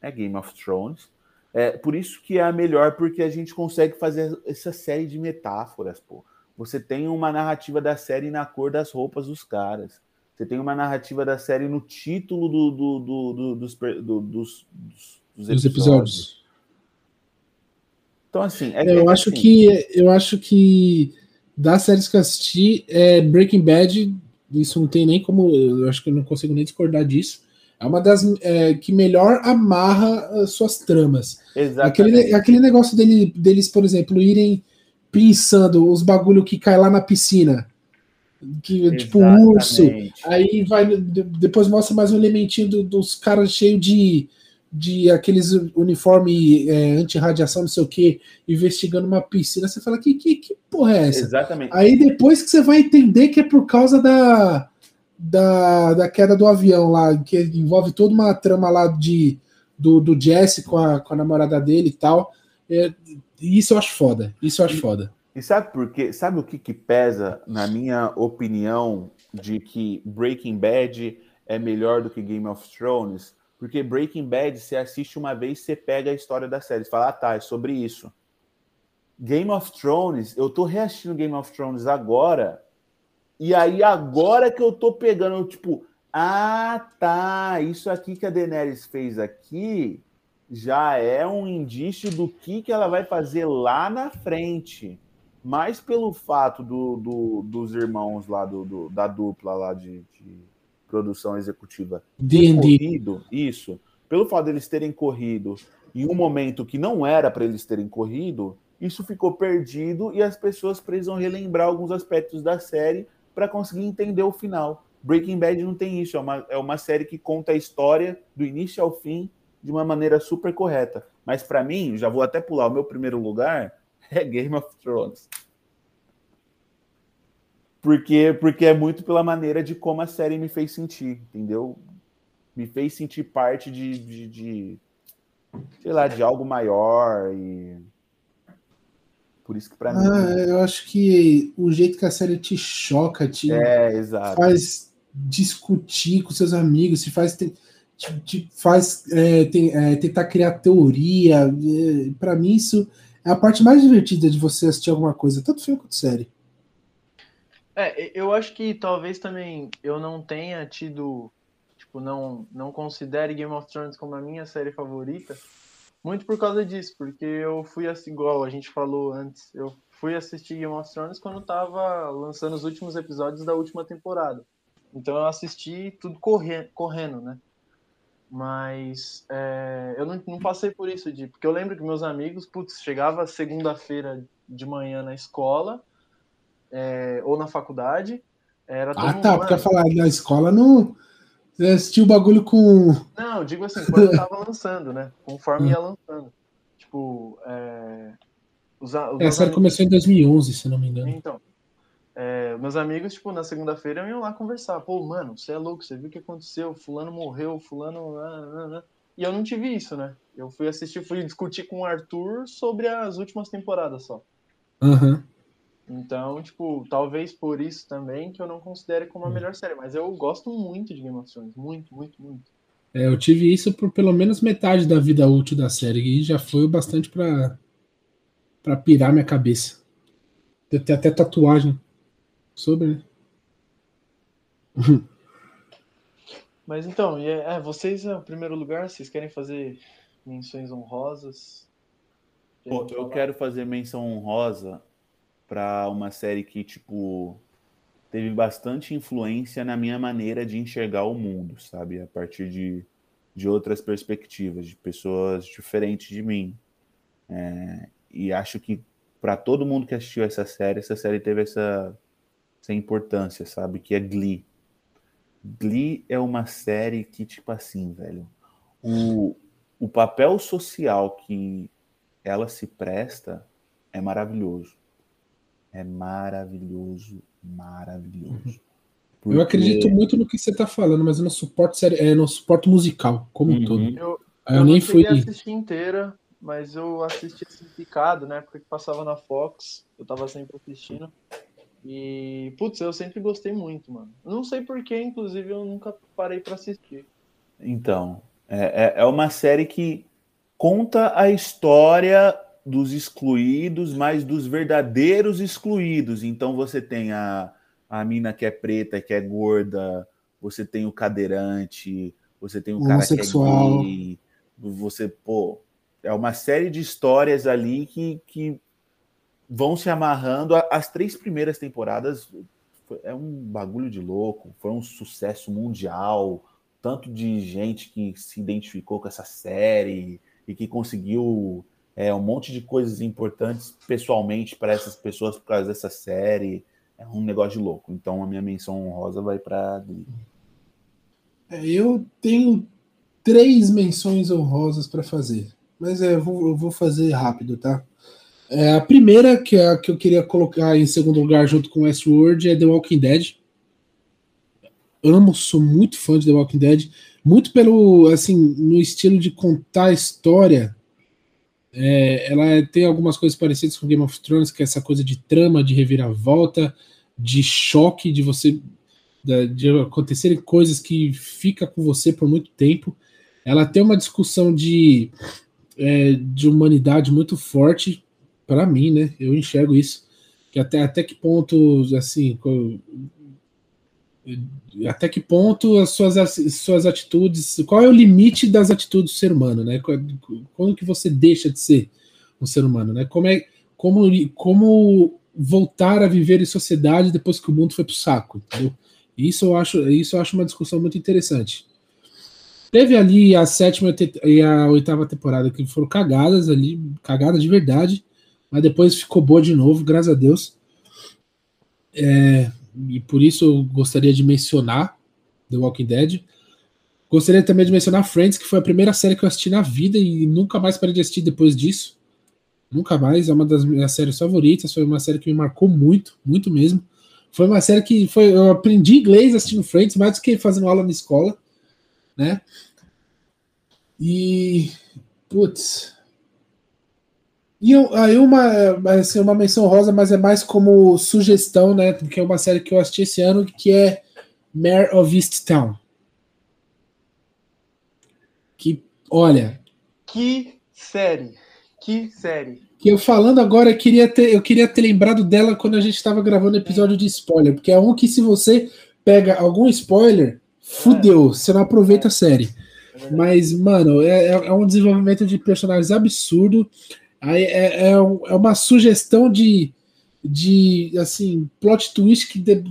S1: é Game of Thrones. É, por isso que é a melhor, porque a gente consegue fazer essa série de metáforas, pô. Você tem uma narrativa da série na cor das roupas dos caras. Você tem uma narrativa da série no título do, do, do, do dos, dos, dos,
S2: episódios. episódios.
S1: Então, assim.
S2: É, eu, acho assim. que, eu acho que das séries que eu assisti, é Breaking Bad, isso não tem nem como. Eu acho que eu não consigo nem discordar disso. É uma das é, que melhor amarra as suas tramas. Aquele, aquele negócio dele, deles, por exemplo, irem pensando os bagulho que cai lá na piscina. Que, tipo um urso. Aí vai. Depois mostra mais um elementinho do, dos caras cheio de de aqueles uniforme é, anti-radiação, não sei o que, investigando uma piscina, você fala, que, que, que porra é essa?
S1: Exatamente.
S2: Aí depois que você vai entender que é por causa da, da, da queda do avião lá, que envolve toda uma trama lá de, do, do Jesse com a, com a namorada dele e tal. É, isso eu acho foda. Isso eu acho foda.
S1: E sabe por quê? Sabe o que, que pesa, na minha opinião, de que Breaking Bad é melhor do que Game of Thrones? Porque Breaking Bad, você assiste uma vez, você pega a história da série, você fala, ah, tá, é sobre isso. Game of Thrones, eu tô reassistindo Game of Thrones agora, e aí agora que eu tô pegando, eu, tipo, ah, tá, isso aqui que a Daenerys fez aqui já é um indício do que, que ela vai fazer lá na frente. Mais pelo fato do, do dos irmãos lá, do, do, da dupla lá de, de produção executiva ter corrido, isso, pelo fato deles terem corrido em um momento que não era para eles terem corrido, isso ficou perdido e as pessoas precisam relembrar alguns aspectos da série para conseguir entender o final. Breaking Bad não tem isso, é uma, é uma série que conta a história do início ao fim de uma maneira super correta. Mas para mim, já vou até pular o meu primeiro lugar, é Game of Thrones porque, porque é muito pela maneira de como a série me fez sentir, entendeu? Me fez sentir parte de, de, de sei lá, de algo maior e por isso que para
S2: ah, mim. Eu acho que o jeito que a série te choca, te
S1: é,
S2: faz discutir com seus amigos, te faz, te, te faz é, é, tentar criar teoria. É, para mim, isso é a parte mais divertida de você assistir alguma coisa, tanto filme quanto série.
S3: É, eu acho que talvez também eu não tenha tido, tipo, não, não considere Game of Thrones como a minha série favorita, muito por causa disso, porque eu fui assim, igual a gente falou antes, eu fui assistir Game of Thrones quando tava lançando os últimos episódios da última temporada. Então eu assisti tudo correndo, correndo né? Mas é, eu não, não, passei por isso, de, porque eu lembro que meus amigos, putz, chegava segunda-feira de manhã na escola, é, ou na faculdade. Era
S2: ah, tá, porque eu falar na escola não. Você assistiu o bagulho com.
S3: Não, digo assim, quando eu tava lançando, né? Conforme ia lançando. Tipo, é...
S2: Os, os Essa série amigos... começou em 2011, se não me engano.
S3: Então, é, meus amigos, tipo, na segunda-feira iam lá conversar. Pô, mano, você é louco, você viu o que aconteceu? Fulano morreu, fulano... Ah, ah, ah. E eu não tive isso, né? Eu fui assistir, fui discutir com o Arthur sobre as últimas temporadas só.
S2: Uhum.
S3: Então, tipo, talvez por isso também que eu não considere como a melhor série, mas eu gosto muito de Game of Thrones, muito, muito, muito.
S2: É, eu tive isso por pelo menos metade da vida útil da série e já foi o bastante para para pirar minha cabeça. Tem até tatuagem sobre, né?
S3: Mas então, é, é, vocês, em primeiro lugar, vocês querem fazer menções honrosas?
S1: Pô, eu quero fazer menção honrosa para uma série que, tipo, teve bastante influência na minha maneira de enxergar o mundo, sabe? A partir de, de outras perspectivas, de pessoas diferentes de mim. É, e acho que para todo mundo que assistiu essa série, essa série teve essa, essa importância, sabe? Que é Glee. Glee é uma série que, tipo assim, velho, o, o papel social que ela se presta é maravilhoso. É maravilhoso, maravilhoso.
S2: Porque... Eu acredito muito no que você está falando, mas eu não suporto série, é, no suporte musical como um uhum. todo.
S3: Eu, eu, eu nem fui assistir inteira, mas eu assisti assim, picado, né? Porque passava na Fox, eu tava sempre assistindo. E, putz, eu sempre gostei muito, mano. Não sei porquê, inclusive, eu nunca parei para assistir.
S1: Então, é, é, é uma série que conta a história dos excluídos, mas dos verdadeiros excluídos. Então você tem a, a mina que é preta, que é gorda, você tem o cadeirante, você tem o cara que é gay, você, pô, é uma série de histórias ali que, que vão se amarrando. As três primeiras temporadas é um bagulho de louco, foi um sucesso mundial, tanto de gente que se identificou com essa série e que conseguiu é, um monte de coisas importantes pessoalmente para essas pessoas por causa dessa série. É um negócio de louco. Então a minha menção honrosa vai para
S2: é, eu tenho três menções honrosas para fazer, mas é, eu vou, eu vou fazer rápido, tá? É, a primeira, que é que eu queria colocar em segundo lugar junto com Westworld, é The Walking Dead. Amo, sou muito fã de The Walking Dead, muito pelo, assim, no estilo de contar a história. É, ela tem algumas coisas parecidas com Game of Thrones, que é essa coisa de trama, de reviravolta, de choque, de você de acontecerem coisas que fica com você por muito tempo. Ela tem uma discussão de, é, de humanidade muito forte, para mim, né? Eu enxergo isso. Que até, até que ponto, assim, até que ponto as suas, as suas atitudes, qual é o limite das atitudes do ser humano, né? Quando que você deixa de ser um ser humano, né? Como é como, como voltar a viver em sociedade depois que o mundo foi pro saco, entendeu? Isso eu acho, isso eu acho uma discussão muito interessante. Teve ali a sétima e a oitava temporada que foram cagadas ali, cagadas de verdade mas depois ficou boa de novo, graças a Deus. É, e por isso eu gostaria de mencionar The Walking Dead. Gostaria também de mencionar Friends, que foi a primeira série que eu assisti na vida e nunca mais parei de assistir depois disso. Nunca mais, é uma das minhas séries favoritas, foi uma série que me marcou muito, muito mesmo. Foi uma série que foi, eu aprendi inglês assistindo Friends, mais do que fazendo aula na escola, né? E, putz, e aí uma, assim, uma menção rosa, mas é mais como sugestão, né? Porque é uma série que eu assisti esse ano, que é Mare of Easttown. Que, olha...
S3: Que série! Que série!
S2: Que eu falando agora, eu queria ter, eu queria ter lembrado dela quando a gente estava gravando episódio de spoiler, porque é um que se você pega algum spoiler, fudeu, é. você não aproveita a série. É Mas, mano, é, é um desenvolvimento de personagens absurdo. Aí é, é, é, uma sugestão de, de assim, plot twist que. De...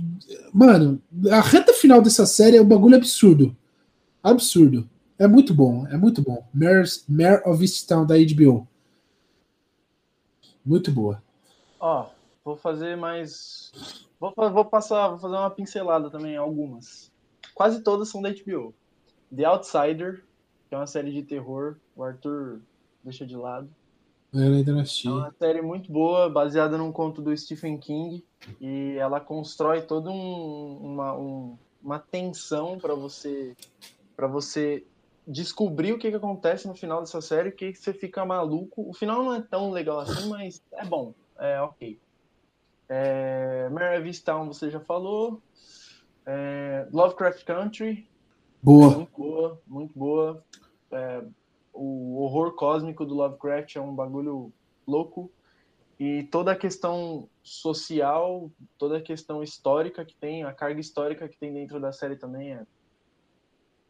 S2: Mano, a reta final dessa série é um bagulho absurdo. Absurdo. É muito bom, é muito bom. Mare's, Mare of Easttown da HBO. Muito boa.
S3: Ó, vou fazer mais. Vou, vou passar, vou fazer uma pincelada também, algumas. Quase todas são da HBO. The Outsider, que é uma série de terror, o Arthur deixa de lado.
S2: Ainda não assisti.
S3: É uma série muito boa, baseada num conto do Stephen King. E ela constrói toda um, uma, um, uma tensão para você para você descobrir o que, que acontece no final dessa série, que você fica maluco. O final não é tão legal assim, mas é bom. É ok. É, Mare Town você já falou. É, Lovecraft Country.
S2: Boa.
S3: Muito boa, muito boa. É, o horror cósmico do Lovecraft é um bagulho louco. E toda a questão social, toda a questão histórica que tem, a carga histórica que tem dentro da série também é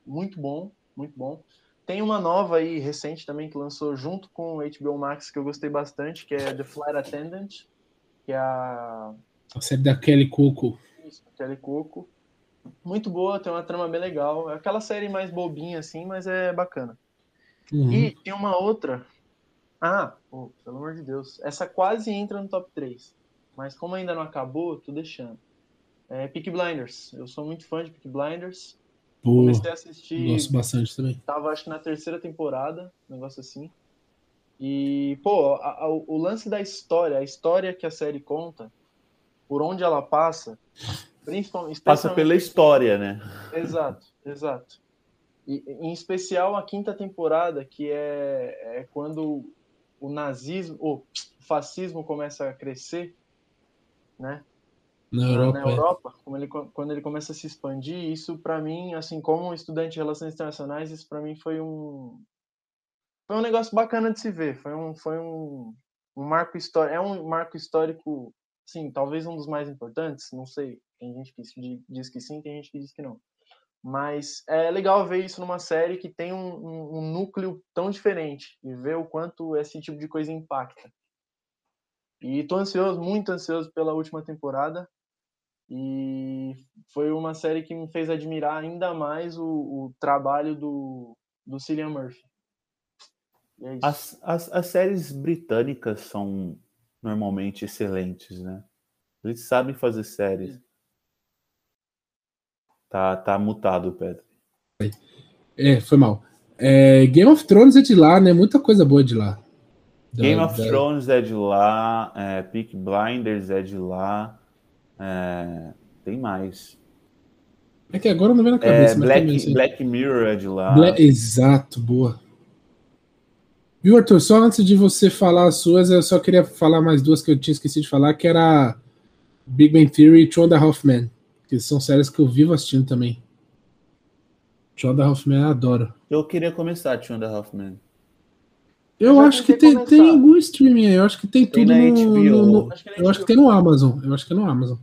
S3: muito bom, muito bom. Tem uma nova aí, recente também, que lançou junto com o HBO Max, que eu gostei bastante, que é The Flight Attendant, que é a...
S2: A série da Kelly Coco.
S3: Isso, Kelly Coco. Muito boa, tem uma trama bem legal. É aquela série mais bobinha, assim, mas é bacana.
S2: Uhum.
S3: E tem uma outra. Ah, pô, pelo amor de Deus. Essa quase entra no top 3. Mas como ainda não acabou, tô deixando. É Peaky Blinders. Eu sou muito fã de Peaky Blinders.
S2: Boa.
S3: Comecei a assistir.
S2: Gosto bastante também.
S3: Tava, acho que na terceira temporada, um negócio assim. E, pô, a- a- o lance da história, a história que a série conta, por onde ela passa, principalmente.
S1: Passa pela história, né?
S3: Exato, exato. E, em especial a quinta temporada, que é, é quando o nazismo, o fascismo começa a crescer, né?
S2: Na
S3: na-
S2: Europa.
S3: na
S2: é.
S3: Europa, como ele, quando ele começa a se expandir, isso para mim, assim, como estudante de relações internacionais, isso para mim foi um foi um negócio bacana de se ver, foi um foi um, um marco histórico, é um marco histórico, sim, talvez um dos mais importantes, não sei, tem gente que di- diz que sim, tem gente que diz que não. Mas é legal ver isso numa série que tem um, um- um núcleo tão diferente e ver o quanto esse tipo de coisa impacta. E tô ansioso, muito ansioso pela última temporada. E foi uma série que me fez admirar ainda mais o, o trabalho do, do Cillian Murphy. É.
S1: As, as, as séries britânicas são normalmente excelentes, né? Eles sabem fazer séries. Tá, tá mutado, Pedro.
S2: É, foi mal. É, Game of Thrones é de lá, né? Muita coisa boa de lá. Da-
S1: Game of
S2: da-
S1: Thrones é de lá, é, Peak Blinders é de lá, é, tem mais.
S2: É que agora não vem na
S1: É,
S2: cabeça, tem
S1: Black,
S2: mesmo.
S1: Black Mirror é de lá.
S2: Exato, boa. Viu, Arthur? Só antes de você falar as suas, eu só queria falar mais duas que eu tinha esquecido de falar, que era Big Bang Theory e Two and a Half Men, que são séries que eu vivo assistindo também. Two and a Half Men eu adoro.
S1: Eu queria começar, Two and a Half Men.
S2: Eu,
S3: Eu
S2: acho que tem,
S3: começar.
S2: tem algum streaming aí, eu acho que tem,
S1: Tem
S2: tudo
S1: na
S2: no,
S1: HBO.
S2: no- no-
S3: Acho
S2: Eu acho que tem no Amazon. Eu acho que é no Amazon.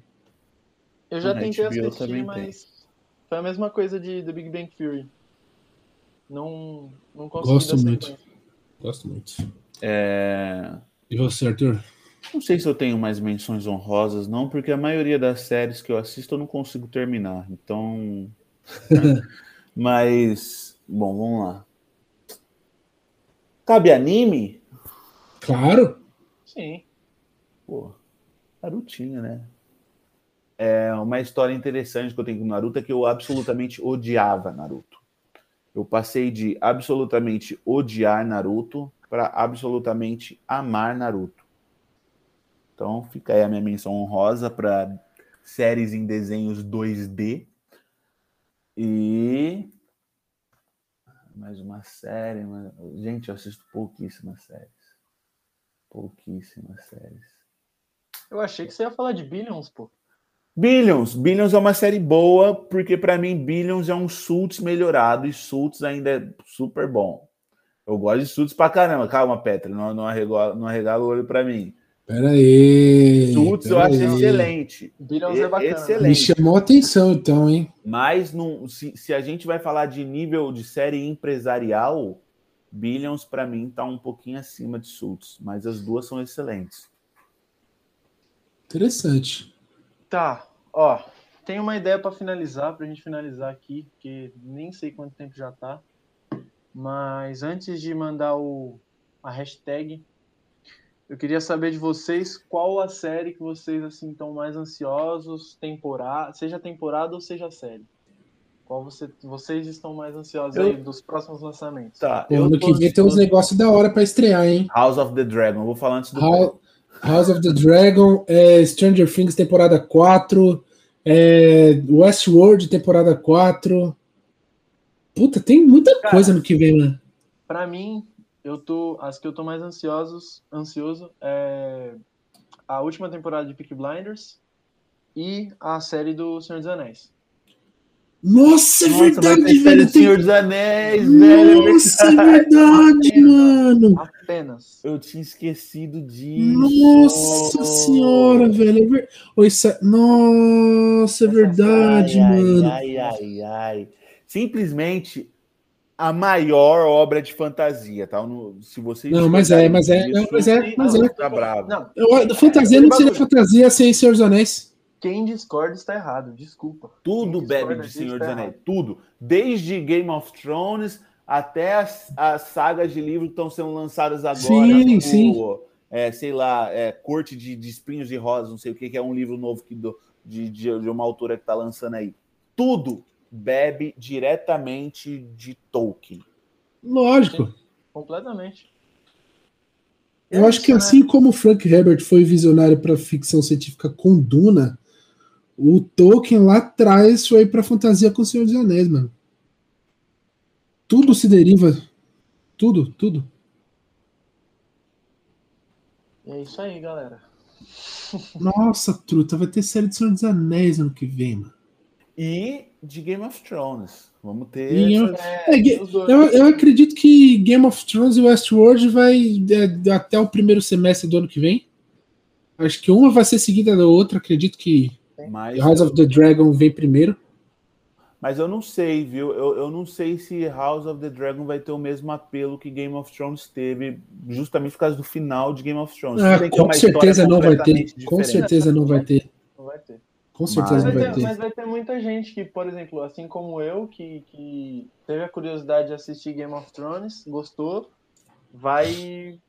S3: Eu já
S1: na
S3: tentei
S1: HBO
S3: assistir,
S1: também
S3: mas foi a mesma coisa de The Big Bang Theory. Não, não consegui
S2: Gosto muito. Gosto muito.
S1: É,
S2: E você, Arthur?
S1: Não sei se eu tenho mais menções honrosas, não, porque a maioria das séries que eu assisto eu não consigo terminar. Então. Mas. Bom, vamos lá. Cabe anime?
S2: Claro.
S3: Sim.
S1: Pô, Narutinho, né? É uma história interessante que eu tenho com Naruto é que eu absolutamente odiava Naruto. Eu passei de absolutamente odiar Naruto para absolutamente amar Naruto. Então fica aí a minha menção honrosa para séries em desenhos 2D. E mais uma série, mas... gente, eu assisto pouquíssimas séries. Pouquíssimas séries.
S3: Eu achei que você ia falar de Billions, pô.
S1: Billions. Billions é uma série boa, porque para mim Billions é um Suits melhorado e Suits ainda é super bom. Eu gosto de Suits pra caramba. Calma, Petra, não, não, arregala, não arregala o olho pra mim.
S2: Pera aí.
S1: Suits eu
S2: pera
S1: acho
S2: aí.
S1: excelente.
S3: Billions é bacana.
S1: excelente.
S2: Me chamou a atenção, então, hein?
S1: Mas não, se, se a gente vai falar de nível de série empresarial, Billions pra mim tá um pouquinho acima de Suits, mas as duas são excelentes.
S2: Interessante.
S3: Tá, ó. Tem uma ideia pra finalizar, pra gente finalizar aqui, porque nem sei quanto tempo já tá. Mas antes de mandar o, a hashtag, eu queria saber de vocês qual a série que vocês assim estão mais ansiosos, temporada, seja temporada ou seja série. Qual você, vocês estão mais ansiosos
S1: Eu-
S3: aí dos próximos lançamentos?
S1: Tá, eu
S2: ano
S1: tô
S2: que vem tem uns negócios da hora pra estrear, hein?
S1: House of the Dragon. Eu vou falar antes do
S2: House, House of the Dragon, é, Stranger Things temporada 4, é, Westworld temporada 4. Puta, tem muita
S3: Cara,
S2: coisa no que vem, né?
S3: Pra mim, eu tô, as que eu tô mais ansiosos, ansioso é a última temporada de Peaky Blinders e a série do Senhor dos Anéis.
S2: Nossa, é
S1: Nossa,
S2: verdade, velho. Tem...
S1: Senhor dos Anéis, velho.
S2: Nossa, é verdade,
S3: Apenas.
S2: mano.
S3: Apenas.
S1: Eu tinha esquecido disso.
S2: Nossa senhora, velho. É. Oi, sa- Nossa, é verdade,
S1: ai,
S2: mano.
S1: Ai, ai, ai. Simplesmente a maior obra de fantasia, tá? No- se vocês
S2: Não, mas é, mas é,
S1: isso,
S2: não, mas é, mas é.
S1: Tá bravo.
S3: Não,
S2: Eu, fantasia não seria fantasia sem Senhor dos Anéis.
S3: quem discorda está errado, desculpa.
S1: Tudo bebe de Senhor dos Anéis. Tudo. Desde Game of Thrones até as, as sagas de livro que estão sendo lançadas agora.
S2: Sim,
S1: tipo,
S2: sim.
S1: é, sei lá, é, Corte de, de Espinhos e Rosas, não sei o que, que é um livro novo que do, de, de, de uma autora que está lançando aí. Tudo bebe diretamente de Tolkien.
S2: Lógico.
S3: Completamente.
S2: Eu
S3: É
S2: acho que
S3: né?
S2: assim como o Frank Herbert foi visionário para ficção científica com Duna, o Tolkien lá atrás foi para fantasia com o Senhor dos Anéis, mano. Tudo se deriva. Tudo, tudo.
S3: É isso aí, galera.
S2: Nossa, truta, vai ter série do Senhor dos Anéis ano que vem, mano.
S1: E de Game of Thrones. Vamos ter.
S2: Eu-
S1: essas-
S2: É,
S3: dois.
S2: Eu, eu acredito que Game of Thrones e Westworld vai é, até o primeiro semestre do ano que vem. Acho que uma vai ser seguida da outra. Acredito que
S1: Mas,
S2: House of the Dragon vem primeiro.
S1: mas eu não sei, viu? Eu, eu não sei se House of the Dragon vai ter o mesmo apelo que Game of Thrones teve, justamente por causa do final de Game of Thrones.
S2: Ah,
S1: bem que é
S2: com certeza não vai ter. Com certeza não vai ter.
S3: Não vai ter.
S2: Com certeza
S1: Mas-
S2: vai
S3: vai, ter, mas
S2: ter.
S3: vai ter muita gente que, por exemplo, assim como eu, que, que teve a curiosidade de assistir Game of Thrones, gostou, vai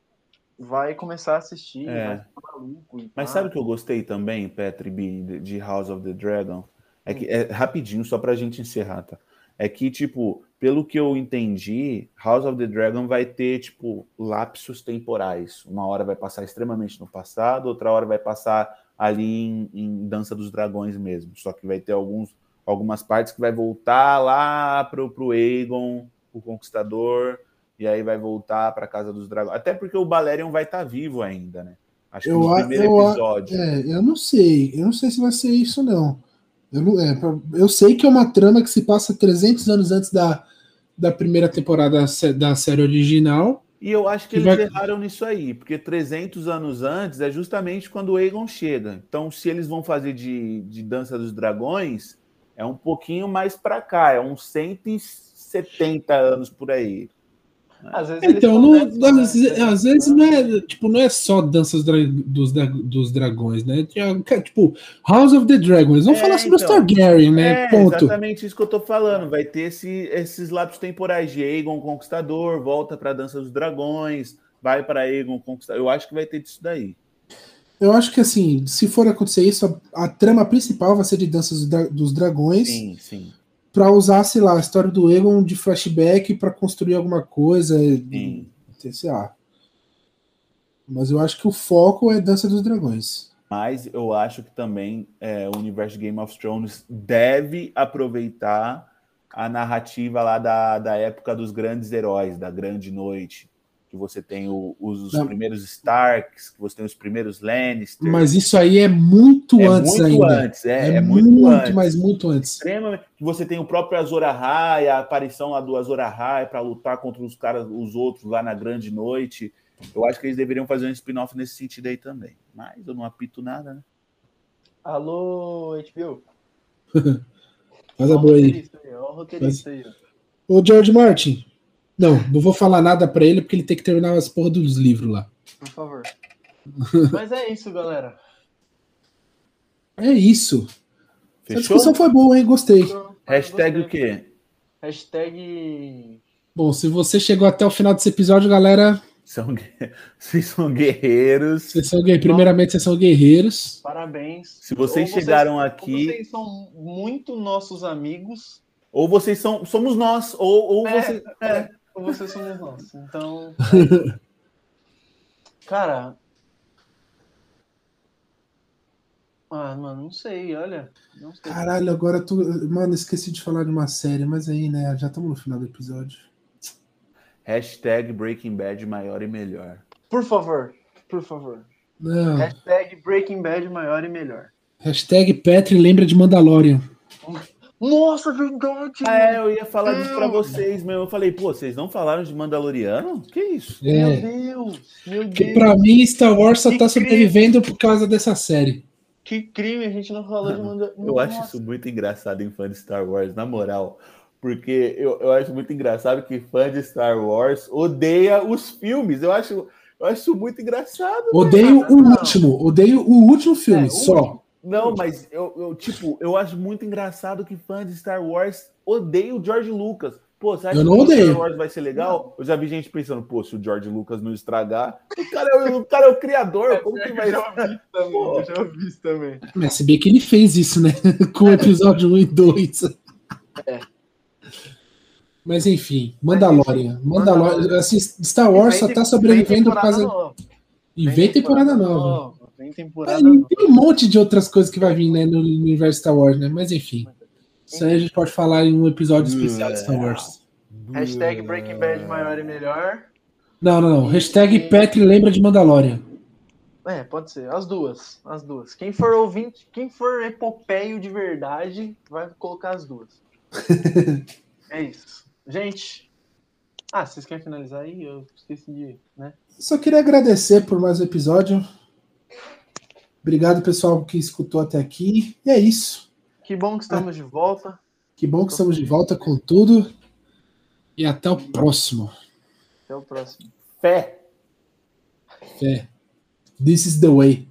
S3: vai começar a assistir,
S1: É.
S3: maluco.
S1: Mas sabe o que eu gostei também, Petri B, de- de House of the Dragon? É que é rapidinho, só pra gente encerrar, tá? É que, tipo, pelo que eu entendi, House of the Dragon vai ter, tipo, lapsos temporais. Uma hora vai passar extremamente no passado, outra hora vai passar ali em, em Dança dos Dragões mesmo. Só que vai ter alguns, algumas partes que vai voltar lá pro, pro Aegon, o Conquistador, e aí vai voltar pra Casa dos Dragões. Até porque o Balerion vai estar vivo ainda, né? Acho que
S2: Eu
S1: no primeiro
S2: eu
S1: episódio.
S2: É, eu não sei. Eu não sei se vai ser isso, não. Eu, não, é, eu sei que é uma trama que se passa 300 anos antes da, da primeira temporada da série original.
S1: E eu acho que eles erraram nisso aí, porque 300 anos antes é justamente quando o Aegon chega. Então, se eles vão fazer de, de Dança dos Dragões, é um pouquinho mais pra cá, é uns 170 anos por aí.
S3: Às vezes
S2: Então, não- às,
S3: né?
S2: às vezes não é, tipo, não é só danças dra- dos, dos dragões, né? Tipo, House of the Dragons. Vamos
S1: É,
S2: falar sobre os
S1: então.
S2: Targaryen, né?
S1: É
S2: Ponto.
S1: exatamente isso que eu tô falando. Vai ter esse, esses lapsos temporais de Aegon Conquistador, volta pra Dança dos Dragões, vai para Aegon Conquistador. Eu acho que vai ter disso daí.
S2: Eu acho que assim, se for acontecer isso, a, a trama principal vai ser de Danças dos Dragões.
S1: Sim, sim.
S2: Pra usar, sei lá, a história do Egon de flashback pra construir alguma coisa,
S1: sim.
S2: sei lá. Mas eu acho que o foco é Dança dos Dragões.
S1: Mas eu acho que também é, o universo de Game of Thrones deve aproveitar a narrativa lá da, da época dos grandes heróis, da Grande Noite. Que você tem o- os,
S2: Não.
S1: primeiros Starks, que você tem os primeiros Lannister.
S2: Mas isso aí é muito
S1: é
S2: antes
S1: muito
S2: ainda.
S1: antes, é, é muito, antes.
S2: mas muito antes.
S1: Extremamente. Que você tem o próprio Azor Ahai, a aparição lá do Azor Ahai para lutar contra os caras, os outros lá na Grande Noite. Eu acho que eles deveriam fazer um spin-off nesse sentido aí também. Mas eu não apito nada, né?
S3: Alô, HBO.
S2: Faz a
S3: o
S2: boa aí.
S3: ó o roteirista aí.
S2: Ô, George Martin. Não, não vou falar nada pra ele porque ele tem que terminar as porra dos livros lá.
S3: Por favor. Mas é isso, galera.
S2: É isso. A
S1: Fechou?
S2: discussão foi boa, hein? Gostei.
S1: Hashtag o quê?
S3: Hashtag.
S2: Bom, se você chegou até o final desse episódio, galera,
S1: São, vocês são guerreiros.
S2: vocês são guerreiros. Primeiramente, vocês são guerreiros.
S3: Parabéns.
S1: Se vocês
S3: Ou
S1: chegaram aqui-
S3: Vocês são muito nossos amigos.
S1: Ou vocês são, somos nós, ou, ou
S3: É,
S1: vocês.
S3: é, ou vocês somos nós. Então. Cara. Ah, mano, não sei, olha. Não sei.
S2: Caralho, agora tu. Mano, esqueci de falar de uma série, mas aí, né? Já estamos no final do episódio.
S1: Hashtag Breaking Bad maior e melhor.
S3: Por favor, por favor.
S2: Não.
S3: Hashtag Breaking Bad maior e melhor.
S2: Hashtag Petri lembra de Mandalorian.
S3: Nossa, verdade!
S1: É, eu ia falar disso pra vocês, meu. Eu falei, pô, vocês não falaram de Mandaloriano? Que isso?
S2: É,
S3: Meu Deus! Meu Deus!
S2: pra mim Star Wars só
S3: Que
S2: tá
S3: incrível.
S2: sobrevivendo por causa dessa série.
S3: Que crime, a gente não falou de Mandaloriano.
S1: Eu acho isso muito engraçado em fã de Star Wars, na moral. Porque eu, eu acho muito engraçado que fã de Star Wars odeia os filmes. Eu acho, eu acho isso muito engraçado.
S2: Odeio o
S3: não.
S2: último, odeio o último filme,
S3: É, o
S2: só.
S1: Não, mas eu, eu, tipo, eu acho muito engraçado que fã de Star Wars odeia o George Lucas. Pô, você acha
S2: Eu não
S1: que o
S2: odeio.
S1: Star Wars vai ser legal? Eu já vi gente pensando, pô, se o George Lucas não estragar, o cara é o, o, cara é o criador, como que vai
S3: Eu já vi também,
S1: Pô.
S3: eu já vi isso também.
S2: Mas se bem que ele fez isso, né? Com o episódio 1 e 2.
S3: É.
S2: Mas enfim, Mandalorian. Mandalorian. Assim, Star Wars só tá sobrevivendo por causa.
S3: temporada nova.
S2: E vem temporada nova.
S3: Vem
S2: Mas
S3: temporada
S2: Tem um monte de outras coisas que vai vir né, no universo Star Wars, né? Mas enfim. Isso aí a gente pode falar em um episódio especial de Star Wars.
S3: Hashtag Breaking Bad maior e melhor.
S2: Não, não, não. Hashtag Petri lembra de Mandalorian.
S3: É, pode ser. As duas. As duas. Quem for ouvinte, quem for epopeio de verdade, vai colocar as duas. é isso. Gente. Ah, vocês querem finalizar aí? Eu esqueci de. Né?
S2: Só queria agradecer por mais um episódio. Obrigado, pessoal, que escutou até aqui. E é isso.
S3: Que bom que estamos de volta.
S2: Que bom que estamos de volta com tudo. E até o próximo.
S3: Até o próximo.
S1: Fé.
S2: Fé. This is the way.